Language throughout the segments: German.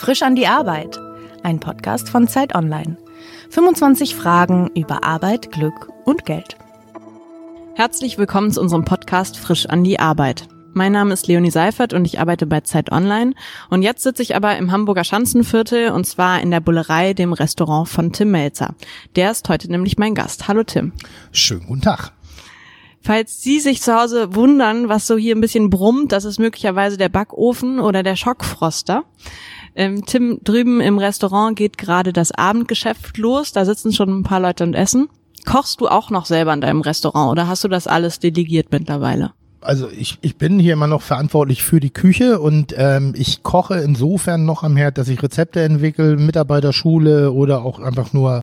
Frisch an die Arbeit. Ein Podcast von Zeit Online. 25 Fragen über Arbeit, Glück und Geld. Herzlich willkommen zu unserem Podcast Frisch an die Arbeit. Mein Name ist Leonie Seifert und ich arbeite bei Zeit Online. Und jetzt sitze ich aber im Hamburger Schanzenviertel und zwar in der Bullerei, dem Restaurant von Tim Melzer. Der ist heute nämlich mein Gast. Hallo Tim. Schönen guten Tag. Falls Sie sich zu Hause wundern, was so hier ein bisschen brummt, das ist möglicherweise der Backofen oder der Schockfroster. Ähm, Tim, drüben im Restaurant geht gerade das Abendgeschäft los. Da sitzen schon ein paar Leute und essen. Kochst du auch noch selber in deinem Restaurant oder hast du das alles delegiert mittlerweile? Also ich, ich bin hier immer noch verantwortlich für die Küche und ähm, ich koche insofern noch am Herd, dass ich Rezepte entwickle, Mitarbeiterschule oder auch einfach nur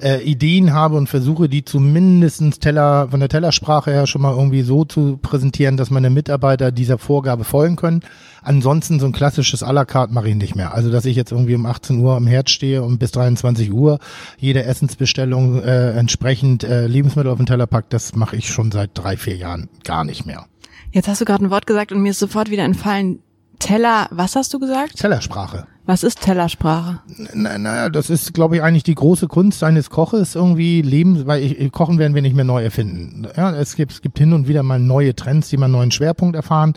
äh, Ideen habe und versuche, die zumindestens Teller, von der Tellersprache her schon mal irgendwie so zu präsentieren, dass meine Mitarbeiter dieser Vorgabe folgen können. Ansonsten so ein klassisches à la carte mache ich nicht mehr. Also, dass ich jetzt irgendwie um 18 Uhr am Herd stehe und bis 23 Uhr jede Essensbestellung äh, entsprechend äh, Lebensmittel auf den Teller packt, das mache ich schon seit drei, vier Jahren gar nicht mehr. Jetzt hast du gerade ein Wort gesagt und mir ist sofort wieder entfallen. Teller, was hast du gesagt? Tellersprache. Was ist Tellersprache? Naja, na, das ist, glaube ich, eigentlich die große Kunst eines Koches, irgendwie Leben, weil ich, Kochen werden wir nicht mehr neu erfinden. Ja, es gibt, es gibt hin und wieder mal neue Trends, die mal einen neuen Schwerpunkt erfahren.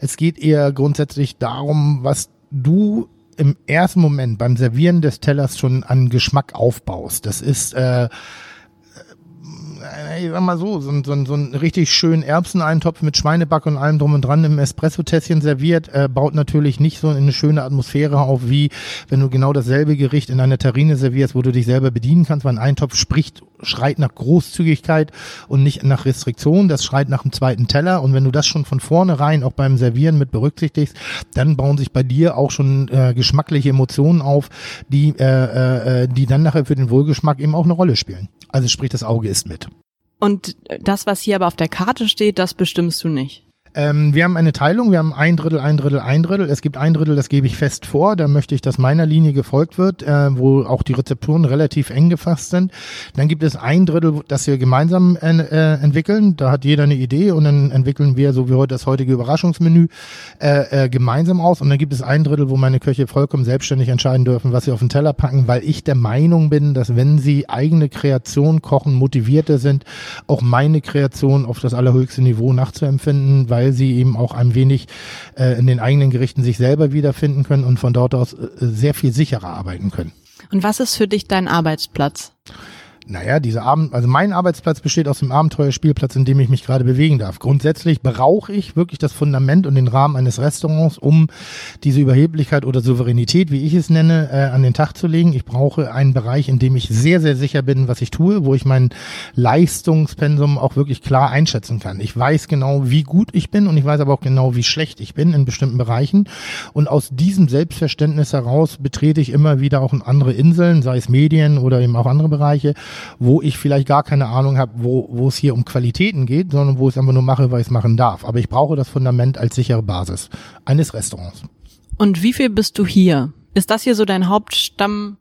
Es geht eher grundsätzlich darum, was du im ersten Moment beim Servieren des Tellers schon an Geschmack aufbaust. Das ist äh, ich sag mal so, so, so, so einen richtig schönen Erbseneintopf mit Schweineback und allem drum und dran im Espresso-Tässchen serviert, äh, baut natürlich nicht so eine schöne Atmosphäre auf, wie wenn du genau dasselbe Gericht in einer Terrine servierst, wo du dich selber bedienen kannst, weil ein Eintopf spricht, schreit nach Großzügigkeit und nicht nach Restriktion, das schreit nach dem zweiten Teller und wenn du das schon von vornherein auch beim Servieren mit berücksichtigst, dann bauen sich bei dir auch schon äh, geschmackliche Emotionen auf, die, äh, äh, die dann nachher für den Wohlgeschmack eben auch eine Rolle spielen. Also sprich, das Auge ist mit. Und das, was hier aber auf der Karte steht, das bestimmst du nicht. Ähm, wir haben eine Teilung, wir haben ein Drittel, ein Drittel, ein Drittel. Es gibt ein Drittel, das gebe ich fest vor. Da möchte ich, dass meiner Linie gefolgt wird, äh, wo auch die Rezepturen relativ eng gefasst sind. Dann gibt es ein Drittel, das wir gemeinsam äh, äh, entwickeln. Da hat jeder eine Idee und dann entwickeln wir, so wie heute das heutige Überraschungsmenü, äh, äh, gemeinsam aus. Und dann gibt es ein Drittel, wo meine Köche vollkommen selbstständig entscheiden dürfen, was sie auf den Teller packen, weil ich der Meinung bin, dass wenn sie eigene Kreation kochen, motivierter sind, auch meine Kreation auf das allerhöchste Niveau nachzuempfinden, weil weil sie eben auch ein wenig äh, in den eigenen Gerichten sich selber wiederfinden können und von dort aus äh, sehr viel sicherer arbeiten können. Und was ist für dich dein Arbeitsplatz? Naja, diese Abend, also mein Arbeitsplatz besteht aus dem Abenteuerspielplatz, in dem ich mich gerade bewegen darf. Grundsätzlich brauche ich wirklich das Fundament und den Rahmen eines Restaurants, um diese Überheblichkeit oder Souveränität, wie ich es nenne, äh, an den Tag zu legen. Ich brauche einen Bereich, in dem ich sehr, sehr sicher bin, was ich tue, wo ich mein Leistungspensum auch wirklich klar einschätzen kann. Ich weiß genau, wie gut ich bin und ich weiß aber auch genau, wie schlecht ich bin in bestimmten Bereichen. Und aus diesem Selbstverständnis heraus betrete ich immer wieder auch andere Inseln, sei es Medien oder eben auch andere Bereiche wo ich vielleicht gar keine Ahnung habe, wo, wo es hier um Qualitäten geht, sondern wo ich es einfach nur mache, weil ich es machen darf. Aber ich brauche das Fundament als sichere Basis eines Restaurants. Und wie viel bist du hier? Ist das hier so dein Hauptstamm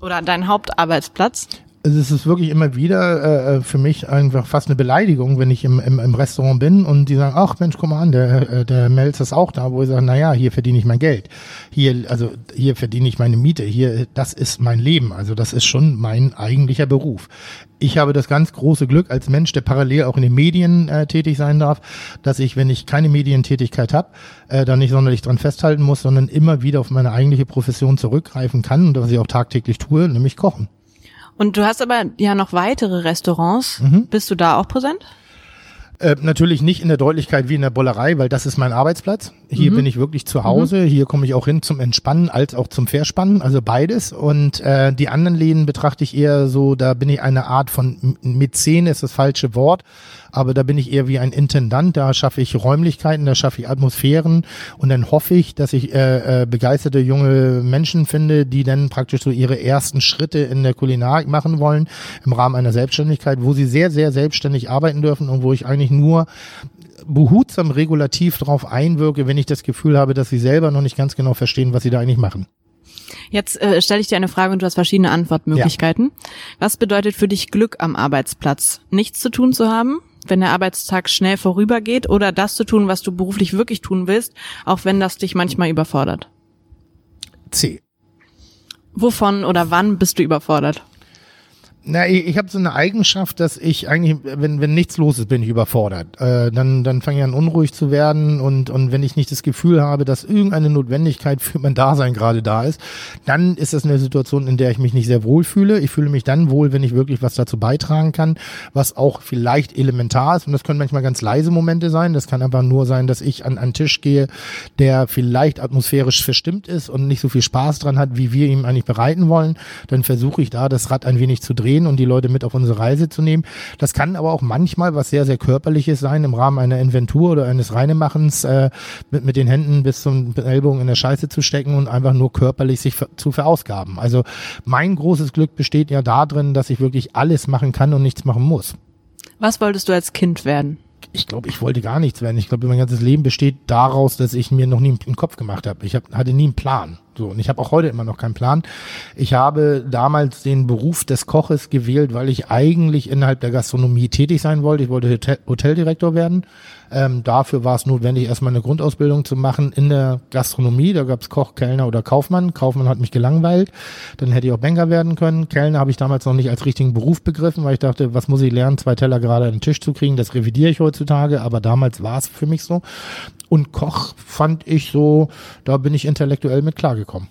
oder dein Hauptarbeitsplatz? Es ist wirklich immer wieder äh, äh, für mich einfach fast eine Beleidigung, wenn ich im, im, im Restaurant bin und die sagen, ach Mensch, guck mal an, der, äh, der Melz ist auch da, wo ich sage, naja, hier verdiene ich mein Geld. Hier, also hier verdiene ich meine Miete, hier, das ist mein Leben. Also das ist schon mein eigentlicher Beruf. Ich habe das ganz große Glück als Mensch, der parallel auch in den Medien äh, tätig sein darf, dass ich, wenn ich keine Medientätigkeit habe, äh, da nicht sonderlich dran festhalten muss, sondern immer wieder auf meine eigentliche Profession zurückgreifen kann und was ich auch tagtäglich tue, nämlich kochen. Und du hast aber ja noch weitere Restaurants. Mhm. Bist du da auch präsent? Äh, natürlich nicht in der Deutlichkeit wie in der Bollerei, weil das ist mein Arbeitsplatz. Hier mhm. bin ich wirklich zu Hause. Mhm. Hier komme ich auch hin zum Entspannen als auch zum Verspannen, also beides. Und äh, die anderen Läden betrachte ich eher so, da bin ich eine Art von Mäzen, ist das falsche Wort, aber da bin ich eher wie ein Intendant. Da schaffe ich Räumlichkeiten, da schaffe ich Atmosphären und dann hoffe ich, dass ich äh, äh, begeisterte junge Menschen finde, die dann praktisch so ihre ersten Schritte in der Kulinarik machen wollen im Rahmen einer Selbstständigkeit, wo sie sehr, sehr selbstständig arbeiten dürfen und wo ich eigentlich nur behutsam regulativ darauf einwirke, wenn ich das Gefühl habe, dass sie selber noch nicht ganz genau verstehen, was sie da eigentlich machen. Jetzt äh, stelle ich dir eine Frage und du hast verschiedene Antwortmöglichkeiten. Ja. Was bedeutet für dich Glück am Arbeitsplatz? Nichts zu tun zu haben, wenn der Arbeitstag schnell vorübergeht oder das zu tun, was du beruflich wirklich tun willst, auch wenn das dich manchmal überfordert? C. Wovon oder wann bist du überfordert? Na, ich, ich habe so eine Eigenschaft, dass ich eigentlich, wenn, wenn nichts los ist, bin ich überfordert. Äh, dann dann fange ich an unruhig zu werden und, und wenn ich nicht das Gefühl habe, dass irgendeine Notwendigkeit für mein Dasein gerade da ist, dann ist das eine Situation, in der ich mich nicht sehr wohl fühle. Ich fühle mich dann wohl, wenn ich wirklich was dazu beitragen kann, was auch vielleicht elementar ist. Und das können manchmal ganz leise Momente sein. Das kann einfach nur sein, dass ich an einen Tisch gehe, der vielleicht atmosphärisch verstimmt ist und nicht so viel Spaß dran hat, wie wir ihm eigentlich bereiten wollen. Dann versuche ich da das Rad ein wenig zu drehen drehen und die Leute mit auf unsere Reise zu nehmen. Das kann aber auch manchmal was sehr, sehr Körperliches sein im Rahmen einer Inventur oder eines Reinemachens, äh, mit, mit den Händen bis zum Ellbogen in der Scheiße zu stecken und einfach nur körperlich sich zu verausgaben. Also mein großes Glück besteht ja darin, dass ich wirklich alles machen kann und nichts machen muss. Was wolltest du als Kind werden? ich glaube, ich wollte gar nichts werden. Ich glaube, mein ganzes Leben besteht daraus, dass ich mir noch nie einen Kopf gemacht habe. Ich hab, hatte nie einen Plan. So, und ich habe auch heute immer noch keinen Plan. Ich habe damals den Beruf des Koches gewählt, weil ich eigentlich innerhalb der Gastronomie tätig sein wollte. Ich wollte Hotel Hoteldirektor werden. Ähm, dafür war es notwendig, erstmal eine Grundausbildung zu machen in der Gastronomie. Da gab es Koch, Kellner oder Kaufmann. Kaufmann hat mich gelangweilt. Dann hätte ich auch Banker werden können. Kellner habe ich damals noch nicht als richtigen Beruf begriffen, weil ich dachte, was muss ich lernen, zwei Teller gerade an den Tisch zu kriegen. Das revidiere ich heutzutage, aber damals war es für mich so. Und Koch fand ich so, da bin ich intellektuell mit klargekommen.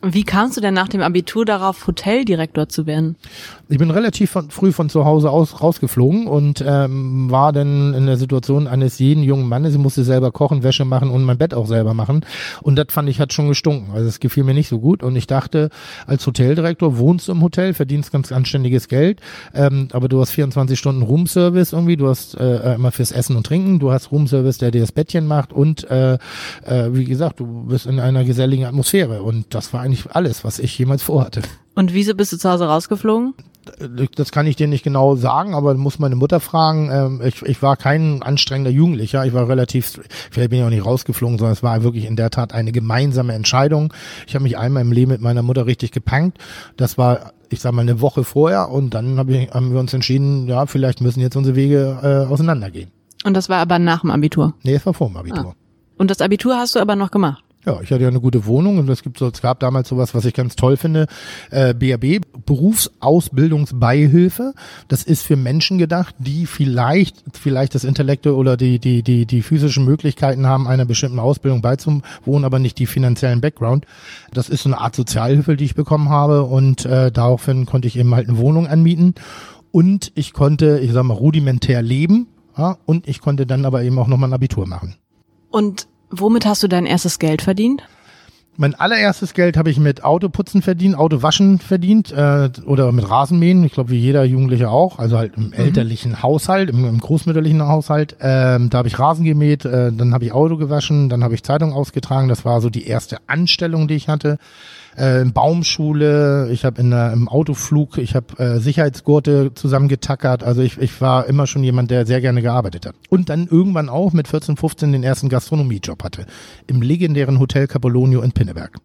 Wie kamst du denn nach dem Abitur darauf, Hoteldirektor zu werden? Ich bin relativ von, früh von zu Hause aus rausgeflogen und ähm, war dann in der Situation eines jeden jungen Mannes. Ich musste selber kochen, Wäsche machen und mein Bett auch selber machen. Und das fand ich hat schon gestunken. Also es gefiel mir nicht so gut. Und ich dachte, als Hoteldirektor wohnst du im Hotel, verdienst ganz anständiges Geld, ähm, aber du hast 24 Stunden Roomservice irgendwie. Du hast äh, immer fürs Essen und Trinken. Du hast Roomservice, der dir das Bettchen macht und äh, äh, wie gesagt, du bist in einer geselligen Atmosphäre. Und das war eigentlich alles, was ich jemals vorhatte. Und wieso bist du zu Hause rausgeflogen? Das kann ich dir nicht genau sagen, aber muss meine Mutter fragen. Ähm, ich, ich war kein anstrengender Jugendlicher. Ich war relativ, vielleicht bin ich auch nicht rausgeflogen, sondern es war wirklich in der Tat eine gemeinsame Entscheidung. Ich habe mich einmal im Leben mit meiner Mutter richtig gepankt. Das war ich sag mal, eine Woche vorher und dann hab ich, haben wir uns entschieden, ja, vielleicht müssen jetzt unsere Wege äh, auseinandergehen. Und das war aber nach dem Abitur? Nee, es war vor dem Abitur. Ah. Und das Abitur hast du aber noch gemacht? Ja, ich hatte ja eine gute Wohnung und es gibt so, es gab damals sowas, was ich ganz toll finde, äh, BAB, Berufsausbildungsbeihilfe. Das ist für Menschen gedacht, die vielleicht, vielleicht das Intellekte oder die, die, die, die physischen Möglichkeiten haben, einer bestimmten Ausbildung beizuwohnen, aber nicht die finanziellen Background. Das ist so eine Art Sozialhilfe, die ich bekommen habe und äh, daraufhin konnte ich eben halt eine Wohnung anmieten und ich konnte, ich sag mal, rudimentär leben, ja, und ich konnte dann aber eben auch nochmal ein Abitur machen. Und Womit hast du dein erstes Geld verdient? Mein allererstes Geld habe ich mit Autoputzen verdient, Autowaschen verdient äh, oder mit Rasenmähen. Ich glaube, wie jeder Jugendliche auch. Also halt im mhm. elterlichen Haushalt, im, im großmütterlichen Haushalt. Ähm, da habe ich Rasen gemäht, äh, dann habe ich Auto gewaschen, dann habe ich Zeitung ausgetragen. Das war so die erste Anstellung, die ich hatte äh, Baumschule, ich habe in der, im Autoflug, ich habe äh, Sicherheitsgurte zusammengetackert. Also ich, ich war immer schon jemand, der sehr gerne gearbeitet hat. Und dann irgendwann auch mit 14, 15 den ersten Gastronomiejob hatte. Im legendären Hotel Capolonio in Pinneberg.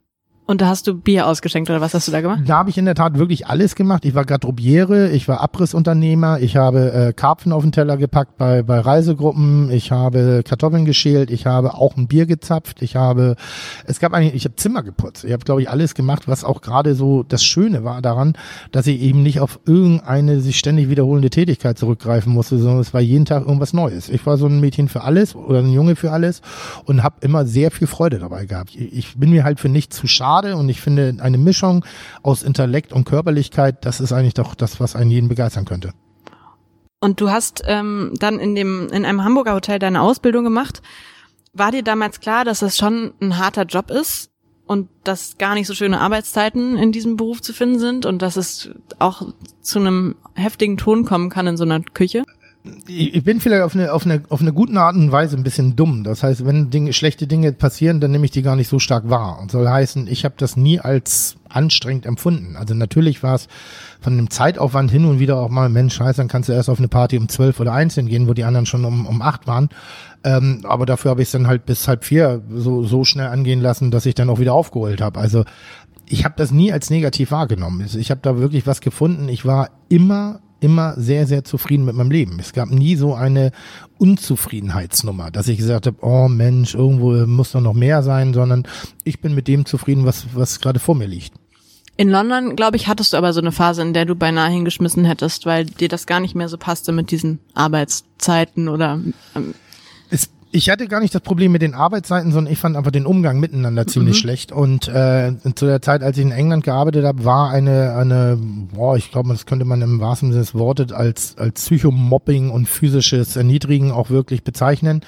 Und da hast du Bier ausgeschenkt oder was hast du da gemacht? Da habe ich in der Tat wirklich alles gemacht. Ich war Garderobiere, ich war Abrissunternehmer, ich habe äh, Karpfen auf den Teller gepackt bei, bei Reisegruppen, ich habe Kartoffeln geschält, ich habe auch ein Bier gezapft, ich habe, es gab eigentlich, ich habe Zimmer geputzt. Ich habe, glaube ich, alles gemacht, was auch gerade so das Schöne war daran, dass ich eben nicht auf irgendeine sich ständig wiederholende Tätigkeit zurückgreifen musste, sondern es war jeden Tag irgendwas Neues. Ich war so ein Mädchen für alles oder ein Junge für alles und habe immer sehr viel Freude dabei gehabt. Ich, ich bin mir halt für nichts zu schade schade und ich finde eine Mischung aus Intellekt und Körperlichkeit, das ist eigentlich doch das, was einen jeden begeistern könnte. Und du hast ähm, dann in dem in einem Hamburger Hotel deine Ausbildung gemacht. War dir damals klar, dass das schon ein harter Job ist und dass gar nicht so schöne Arbeitszeiten in diesem Beruf zu finden sind und dass es auch zu einem heftigen Ton kommen kann in so einer Küche? Ich bin vielleicht auf eine, auf, eine, auf eine gute Art und Weise ein bisschen dumm. Das heißt, wenn Dinge, schlechte Dinge passieren, dann nehme ich die gar nicht so stark wahr. Und soll heißen, ich habe das nie als anstrengend empfunden. Also natürlich war es von dem Zeitaufwand hin und wieder auch mal, Mensch, scheiße, dann kannst du erst auf eine Party um zwölf oder eins hingehen, wo die anderen schon um, um acht waren. Ähm, aber dafür habe ich es dann halt bis halb vier so, so schnell angehen lassen, dass ich dann auch wieder aufgeholt habe. Also ich habe das nie als negativ wahrgenommen. Ich habe da wirklich was gefunden. Ich war immer immer sehr, sehr zufrieden mit meinem Leben. Es gab nie so eine Unzufriedenheitsnummer, dass ich gesagt habe, oh Mensch, irgendwo muss doch noch mehr sein, sondern ich bin mit dem zufrieden, was, was gerade vor mir liegt. In London, glaube ich, hattest du aber so eine Phase, in der du beinahe hingeschmissen hättest, weil dir das gar nicht mehr so passte mit diesen Arbeitszeiten oder. Ähm ich hatte gar nicht das Problem mit den Arbeitszeiten, sondern ich fand einfach den Umgang miteinander ziemlich mhm. schlecht. Und äh, zu der Zeit, als ich in England gearbeitet habe, war eine, eine, boah, ich glaube, das könnte man im wahrsten Sinne des Wortes als, als Psychomobbing und physisches Erniedrigen auch wirklich bezeichnen.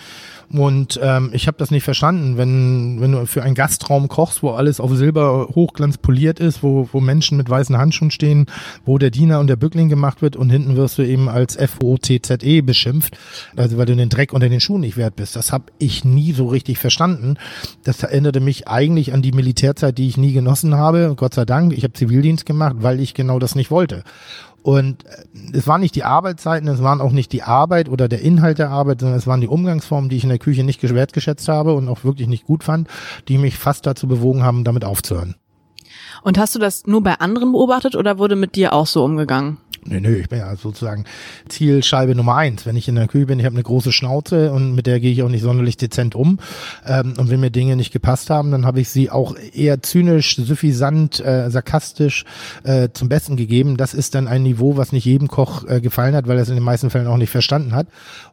Und ähm, ich habe das nicht verstanden, wenn, wenn du für einen Gastraum kochst, wo alles auf Silber hochglanz poliert ist, wo, wo Menschen mit weißen Handschuhen stehen, wo der Diener und der Bückling gemacht wird und hinten wirst du eben als F-O-T-Z-E beschimpft, also weil du den Dreck unter den Schuhen nicht wert bist. Das habe ich nie so richtig verstanden. Das erinnerte mich eigentlich an die Militärzeit, die ich nie genossen habe. Gott sei Dank, ich habe Zivildienst gemacht, weil ich genau das nicht wollte. Und äh, es waren nicht die Arbeitszeiten, es waren auch nicht die Arbeit oder der Inhalt der Arbeit, sondern es waren die Umgangsformen, die ich in der Küche nicht wertgeschätzt habe und auch wirklich nicht gut fand, die mich fast dazu bewogen haben, damit aufzuhören. Und hast du das nur bei anderen beobachtet oder wurde mit dir auch so umgegangen? Nö, nö, ich bin ja sozusagen Zielscheibe Nummer eins. Wenn ich in der Küche bin, ich habe eine große Schnauze und mit der gehe ich auch nicht sonderlich dezent um. Ähm, und wenn mir Dinge nicht gepasst haben, dann habe ich sie auch eher zynisch, suffisant, äh, sarkastisch äh, zum Besten gegeben. Das ist dann ein Niveau, was nicht jedem Koch äh, gefallen hat, weil er es in den meisten Fällen auch nicht verstanden hat.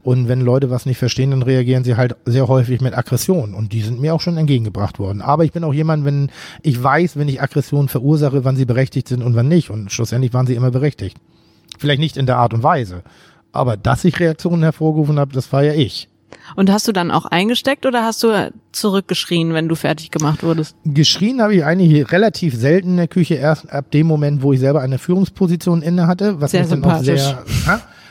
Und wenn Leute was nicht verstehen, dann reagieren sie halt sehr häufig mit Aggression. Und die sind mir auch schon entgegengebracht worden. Aber ich bin auch jemand, wenn ich weiß, wenn ich Aggressionen verursache, wann sie berechtigt sind und wann nicht. Und schlussendlich waren sie immer berechtigt. Vielleicht nicht in der Art und Weise. Aber dass ich Reaktionen hervorgerufen habe, das war ja ich. Und hast du dann auch eingesteckt oder hast du zurückgeschrien, wenn du fertig gemacht wurdest? Geschrien habe ich eigentlich relativ selten in der Küche, erst ab dem Moment, wo ich selber eine Führungsposition inne hatte, was sehr mich dann auch sehr?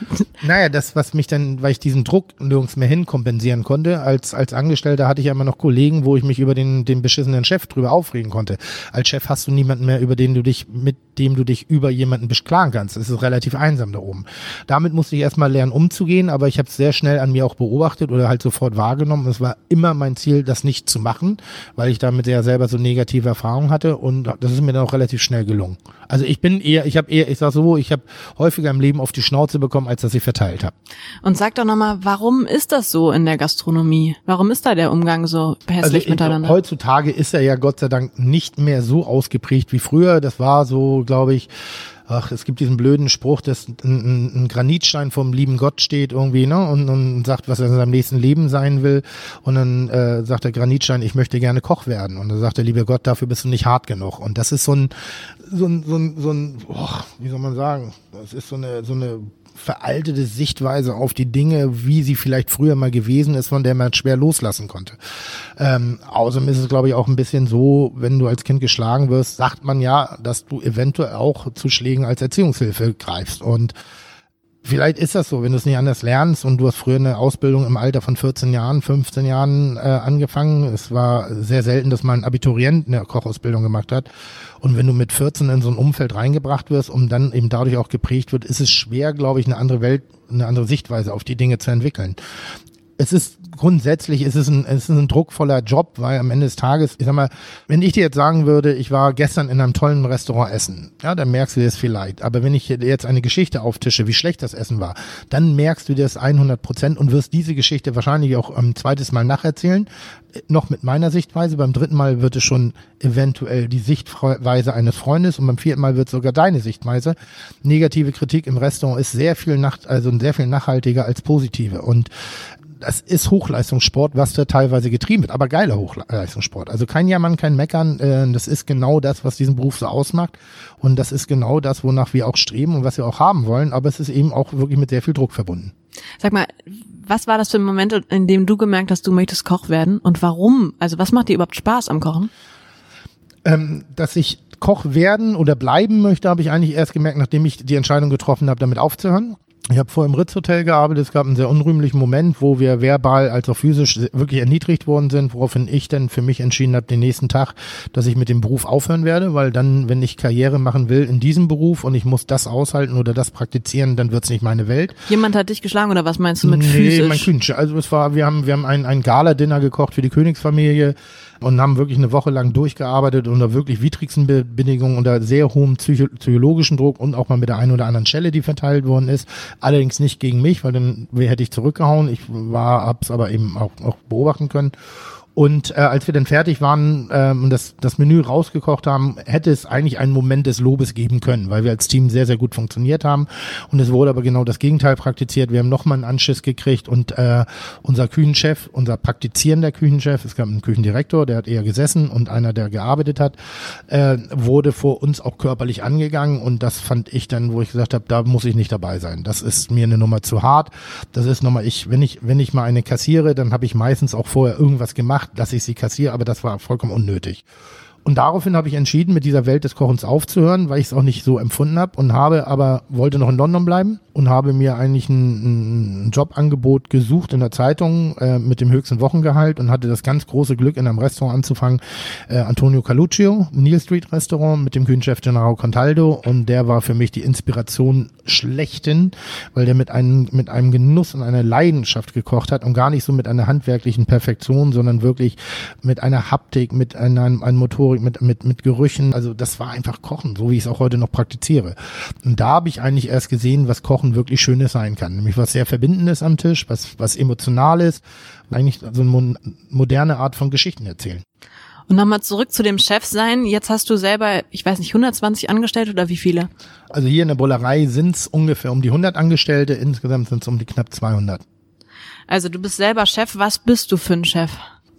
naja, das, was mich dann, weil ich diesen Druck nirgends mehr hin kompensieren konnte, als, als Angestellter hatte ich ja immer noch Kollegen, wo ich mich über den, den beschissenen Chef drüber aufregen konnte. Als Chef hast du niemanden mehr, über den du dich, mit dem du dich über jemanden beklagen kannst. Es ist relativ einsam da oben. Damit musste ich erstmal lernen, umzugehen, aber ich habe es sehr schnell an mir auch beobachtet oder halt sofort wahrgenommen. Es war immer mein Ziel, das nicht zu machen, weil ich damit ja selber so negative Erfahrungen hatte und das ist mir dann auch relativ schnell gelungen. Also ich bin eher, ich habe eher, ich sag so, ich habe häufiger im Leben auf die Schnauze bekommen, als dass ich verteilt habe. Und sag doch nochmal, warum ist das so in der Gastronomie? Warum ist da der Umgang so hässlich also miteinander? Heutzutage ist er ja Gott sei Dank nicht mehr so ausgeprägt wie früher. Das war so, glaube ich, ach, es gibt diesen blöden Spruch, dass ein, ein Granitstein vom lieben Gott steht irgendwie, ne, und, und sagt, was er in seinem nächsten Leben sein will. Und dann äh, sagt der Granitstein, ich möchte gerne Koch werden. Und dann sagt der liebe Gott, dafür bist du nicht hart genug. Und das ist so ein, so ein, so ein, so ein oh, wie soll man sagen, das ist so eine, so eine veraltete Sichtweise auf die Dinge, wie sie vielleicht früher mal gewesen ist, von der man schwer loslassen konnte. Ähm, außerdem ist es, glaube ich, auch ein bisschen so, wenn du als Kind geschlagen wirst, sagt man ja, dass du eventuell auch zu Schlägen als Erziehungshilfe greifst. Und Vielleicht ist das so, wenn du es nicht anders lernst und du hast früher eine Ausbildung im Alter von 14 Jahren, 15 Jahren äh, angefangen. Es war sehr selten, dass mal ein Abiturient eine Kochausbildung gemacht hat. Und wenn du mit 14 in so ein Umfeld reingebracht wirst und dann eben dadurch auch geprägt wird, ist es schwer, glaube ich, eine andere Welt, eine andere Sichtweise auf die Dinge zu entwickeln es ist grundsätzlich es ist ein, es ist ein druckvoller Job, weil am Ende des Tages, ich sag mal, wenn ich dir jetzt sagen würde, ich war gestern in einem tollen Restaurant essen, ja, dann merkst du das vielleicht. Aber wenn ich dir jetzt eine Geschichte auftische, wie schlecht das Essen war, dann merkst du das 100 Prozent und wirst diese Geschichte wahrscheinlich auch ein zweites Mal nacherzählen. Noch mit meiner Sichtweise. Beim dritten Mal wird es schon eventuell die Sichtweise eines Freundes und beim vierten Mal wird sogar deine Sichtweise. Negative Kritik im Restaurant ist sehr viel nach, also sehr viel nachhaltiger als positive. Und das ist Hochleistungssport, was da teilweise getrieben wird, aber geiler Hochleistungssport. Also kein Jammern, kein Meckern, äh, das ist genau das, was diesen Beruf so ausmacht und das ist genau das, wonach wir auch streben und was wir auch haben wollen, aber es ist eben auch wirklich mit sehr viel Druck verbunden. Sag mal, was war das für ein Moment, in dem du gemerkt hast, du möchtest Koch werden und warum? Also was macht dir überhaupt Spaß am Kochen? Ähm, dass ich Koch werden oder bleiben möchte, habe ich eigentlich erst gemerkt, nachdem ich die Entscheidung getroffen habe, damit aufzuhören. Ich habe vorher im Ritz-Hotel gearbeitet. Es gab einen sehr unrühmlichen Moment, wo wir verbal als auch physisch wirklich erniedrigt worden sind, woraufhin ich dann für mich entschieden habe, den nächsten Tag, dass ich mit dem Beruf aufhören werde, weil dann, wenn ich Karriere machen will in diesem Beruf und ich muss das aushalten oder das praktizieren, dann wird's nicht meine Welt. Jemand hat dich geschlagen oder was meinst du mit nee, physisch? mein König. Also es war, wir haben, wir haben ein, ein Gala-Dinner gekocht für die Königsfamilie und haben wirklich eine Woche lang durchgearbeitet unter wirklich widrigsten Bedingungen, unter sehr hohem psycho psychologischen Druck und auch mal mit der einen oder anderen Schelle, die verteilt worden ist. Allerdings nicht gegen mich, weil dann hätte ich zurückgehauen. Ich war, hab's aber eben auch, auch beobachten können. Und äh, als wir dann fertig waren ähm, und das, das Menü rausgekocht haben, hätte es eigentlich einen Moment des Lobes geben können, weil wir als Team sehr, sehr gut funktioniert haben. Und es wurde aber genau das Gegenteil praktiziert. Wir haben nochmal einen Anschiss gekriegt und äh, unser Küchenchef, unser praktizierender Küchenchef, es gab einen Küchendirektor, der hat eher gesessen und einer, der gearbeitet hat, äh, wurde vor uns auch körperlich angegangen und das fand ich dann, wo ich gesagt habe, da muss ich nicht dabei sein. Das ist mir eine Nummer zu hart. Das ist nochmal, ich, wenn ich, wenn ich mal eine kassiere, dann habe ich meistens auch vorher irgendwas gemacht gemacht, dass ich sie kassiere, aber das war vollkommen unnötig. Und daraufhin habe ich entschieden, mit dieser Welt des Kochens aufzuhören, weil ich es auch nicht so empfunden habe und habe aber, wollte noch in London bleiben und habe mir eigentlich ein, ein Jobangebot gesucht in der Zeitung äh, mit dem höchsten Wochengehalt und hatte das ganz große Glück, in einem Restaurant anzufangen, äh, Antonio Caluccio, Neil Street Restaurant mit dem Küchenchef Gennaro Contaldo und der war für mich die Inspiration schlechten, weil der mit einem, mit einem Genuss und einer Leidenschaft gekocht hat und gar nicht so mit einer handwerklichen Perfektion, sondern wirklich mit einer Haptik, mit einer, einem Motor Sensorik, mit, mit, mit Gerüchen. Also das war einfach Kochen, so wie ich es auch heute noch praktiziere. Und da habe ich eigentlich erst gesehen, was Kochen wirklich Schönes sein kann. Nämlich was sehr Verbindendes am Tisch, was, was Emotionales, eigentlich so eine moderne Art von Geschichten erzählen. Und nochmal zurück zu dem Chef sein. Jetzt hast du selber, ich weiß nicht, 120 Angestellte oder wie viele? Also hier in der Bullerei sind es ungefähr um die 100 Angestellte, insgesamt sind es um die knapp 200. Also du bist selber Chef. Was bist du für ein Chef?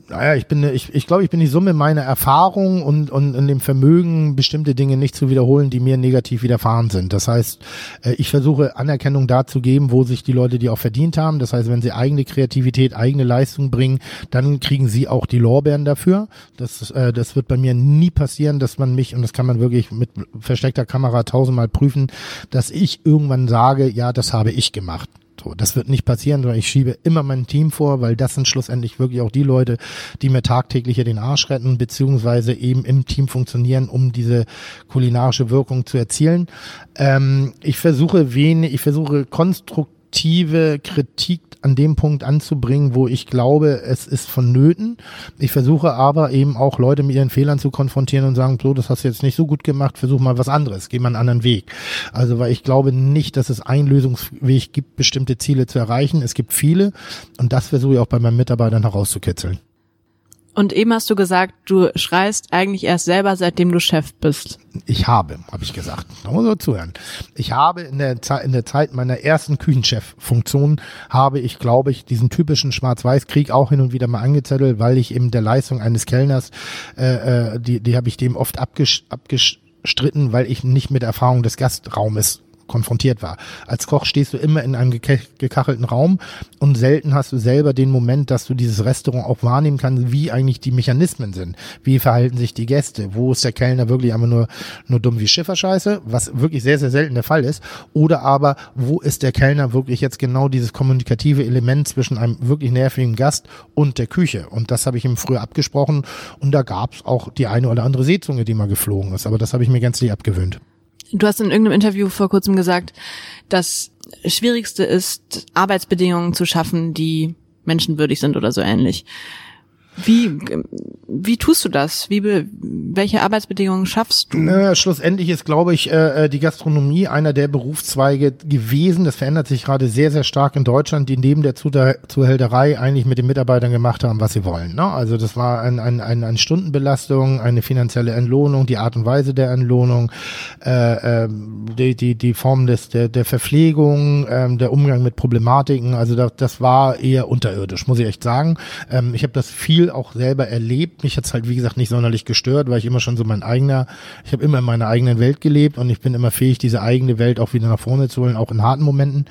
Naja, ich bin, ich, ich glaube, ich bin die Summe meiner Erfahrung und, und in dem Vermögen, bestimmte Dinge nicht zu wiederholen, die mir negativ widerfahren sind. Das heißt, äh, ich versuche Anerkennung dazu geben, wo sich die Leute die auch verdient haben. Das heißt, wenn sie eigene Kreativität, eigene Leistung bringen, dann kriegen sie auch die Lorbeeren dafür. Das, äh, das wird bei mir nie passieren, dass man mich, und das kann man wirklich mit versteckter Kamera tausendmal prüfen, dass ich irgendwann sage, ja, das habe ich gemacht. So, das wird nicht passieren, sondern ich schiebe immer mein Team vor, weil das sind schlussendlich wirklich auch die Leute, die mir tagtäglich hier den Arsch retten, beziehungsweise eben im Team funktionieren, um diese kulinarische Wirkung zu erzielen. Ähm, ich versuche wenig, ich versuche konstruktive Kritik an dem Punkt anzubringen, wo ich glaube, es ist vonnöten. Ich versuche aber eben auch Leute mit ihren Fehlern zu konfrontieren und sagen, so, das hast du jetzt nicht so gut gemacht, versuch mal was anderes, geh mal einen anderen Weg. Also, weil ich glaube nicht, dass es einen Lösungsweg gibt, bestimmte Ziele zu erreichen. Es gibt viele und das versuche ich auch bei meinen Mitarbeitern herauszukitzeln. Und eben hast du gesagt, du schreist eigentlich erst selber, seitdem du Chef bist. Ich habe, habe ich gesagt. Da muss man zuhören. Ich habe in der, Zeit, in der Zeit meiner ersten Küchenchef-Funktion habe ich, glaube ich, diesen typischen Schwarz-Weiß-Krieg auch hin und wieder mal angezettelt, weil ich eben der Leistung eines Kellners, äh, äh die, die habe ich dem oft abgestritten, weil ich nicht mit Erfahrung des Gastraumes konfrontiert war. Als Koch stehst du immer in einem gekachelten Raum und selten hast du selber den Moment, dass du dieses Restaurant auch wahrnehmen kannst, wie eigentlich die Mechanismen sind. Wie verhalten sich die Gäste? Wo ist der Kellner wirklich einfach nur, nur dumm wie Schifferscheiße, was wirklich sehr, sehr selten der Fall ist. Oder aber, wo ist der Kellner wirklich jetzt genau dieses kommunikative Element zwischen einem wirklich nervigen Gast und der Küche? Und das habe ich ihm früher abgesprochen und da gab es auch die eine oder andere Seezunge, die mal geflogen ist. Aber das habe ich mir gänzlich abgewöhnt. Du hast in irgendeinem Interview vor kurzem gesagt, das Schwierigste ist, Arbeitsbedingungen zu schaffen, die menschenwürdig sind oder so ähnlich. Wie, wie tust du das? Wie, welche Arbeitsbedingungen schaffst du? Na, schlussendlich ist, glaube ich, äh, äh, die Gastronomie einer der Berufszweige gewesen. Das verändert sich gerade sehr, sehr stark in Deutschland, die neben der Zuhälterei eigentlich mit den Mitarbeitern gemacht haben, was sie wollen. Ne? Also das war ein, ein, ein, eine Stundenbelastung, eine finanzielle Entlohnung, die Art und Weise der Entlohnung, äh, äh, die, die, die Form des, der, der Verpflegung, äh, der Umgang mit Problematiken. Also das, das war eher unterirdisch, muss ich echt sagen. Ähm, ich habe das viel viel auch selber erlebt. Mich hat's halt, wie gesagt, nicht sonderlich gestört, weil ich immer schon so mein eigener, ich habe immer in meiner eigenen Welt gelebt und ich bin immer fähig, diese eigene Welt auch wieder nach vorne zu holen, auch in harten Momenten.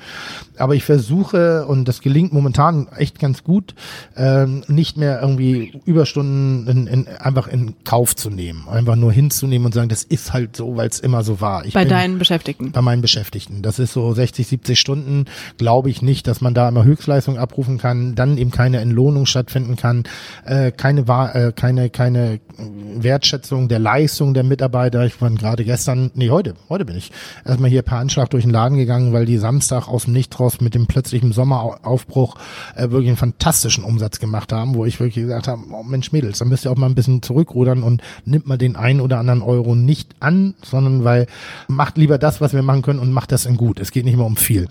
Aber ich versuche, und das gelingt momentan echt ganz gut, ähm, nicht mehr irgendwie Überstunden in, in, einfach in Kauf zu nehmen. Einfach nur hinzunehmen und sagen, das ist halt so, weil es immer so war. Ich bei deinen Beschäftigten? Bei meinen Beschäftigten. Das ist so 60, 70 Stunden, glaube ich nicht, dass man da immer Höchstleistung abrufen kann, dann eben keine Entlohnung stattfinden kann äh, keine, äh, keine, keine Wertschätzung der Leistung der Mitarbeiter. Ich war gerade gestern, nee, heute, heute bin ich erstmal hier per Anschlag durch den Laden gegangen, weil die Samstag aus dem Nicht raus mit dem plötzlichen Sommeraufbruch äh, wirklich einen fantastischen Umsatz gemacht haben, wo ich wirklich gesagt habe, oh Mensch Mädels, da müsst ihr auch mal ein bisschen zurückrudern und nimmt mal den einen oder anderen Euro nicht an, sondern weil macht lieber das, was wir machen können und macht das in gut. Es geht nicht mehr um viel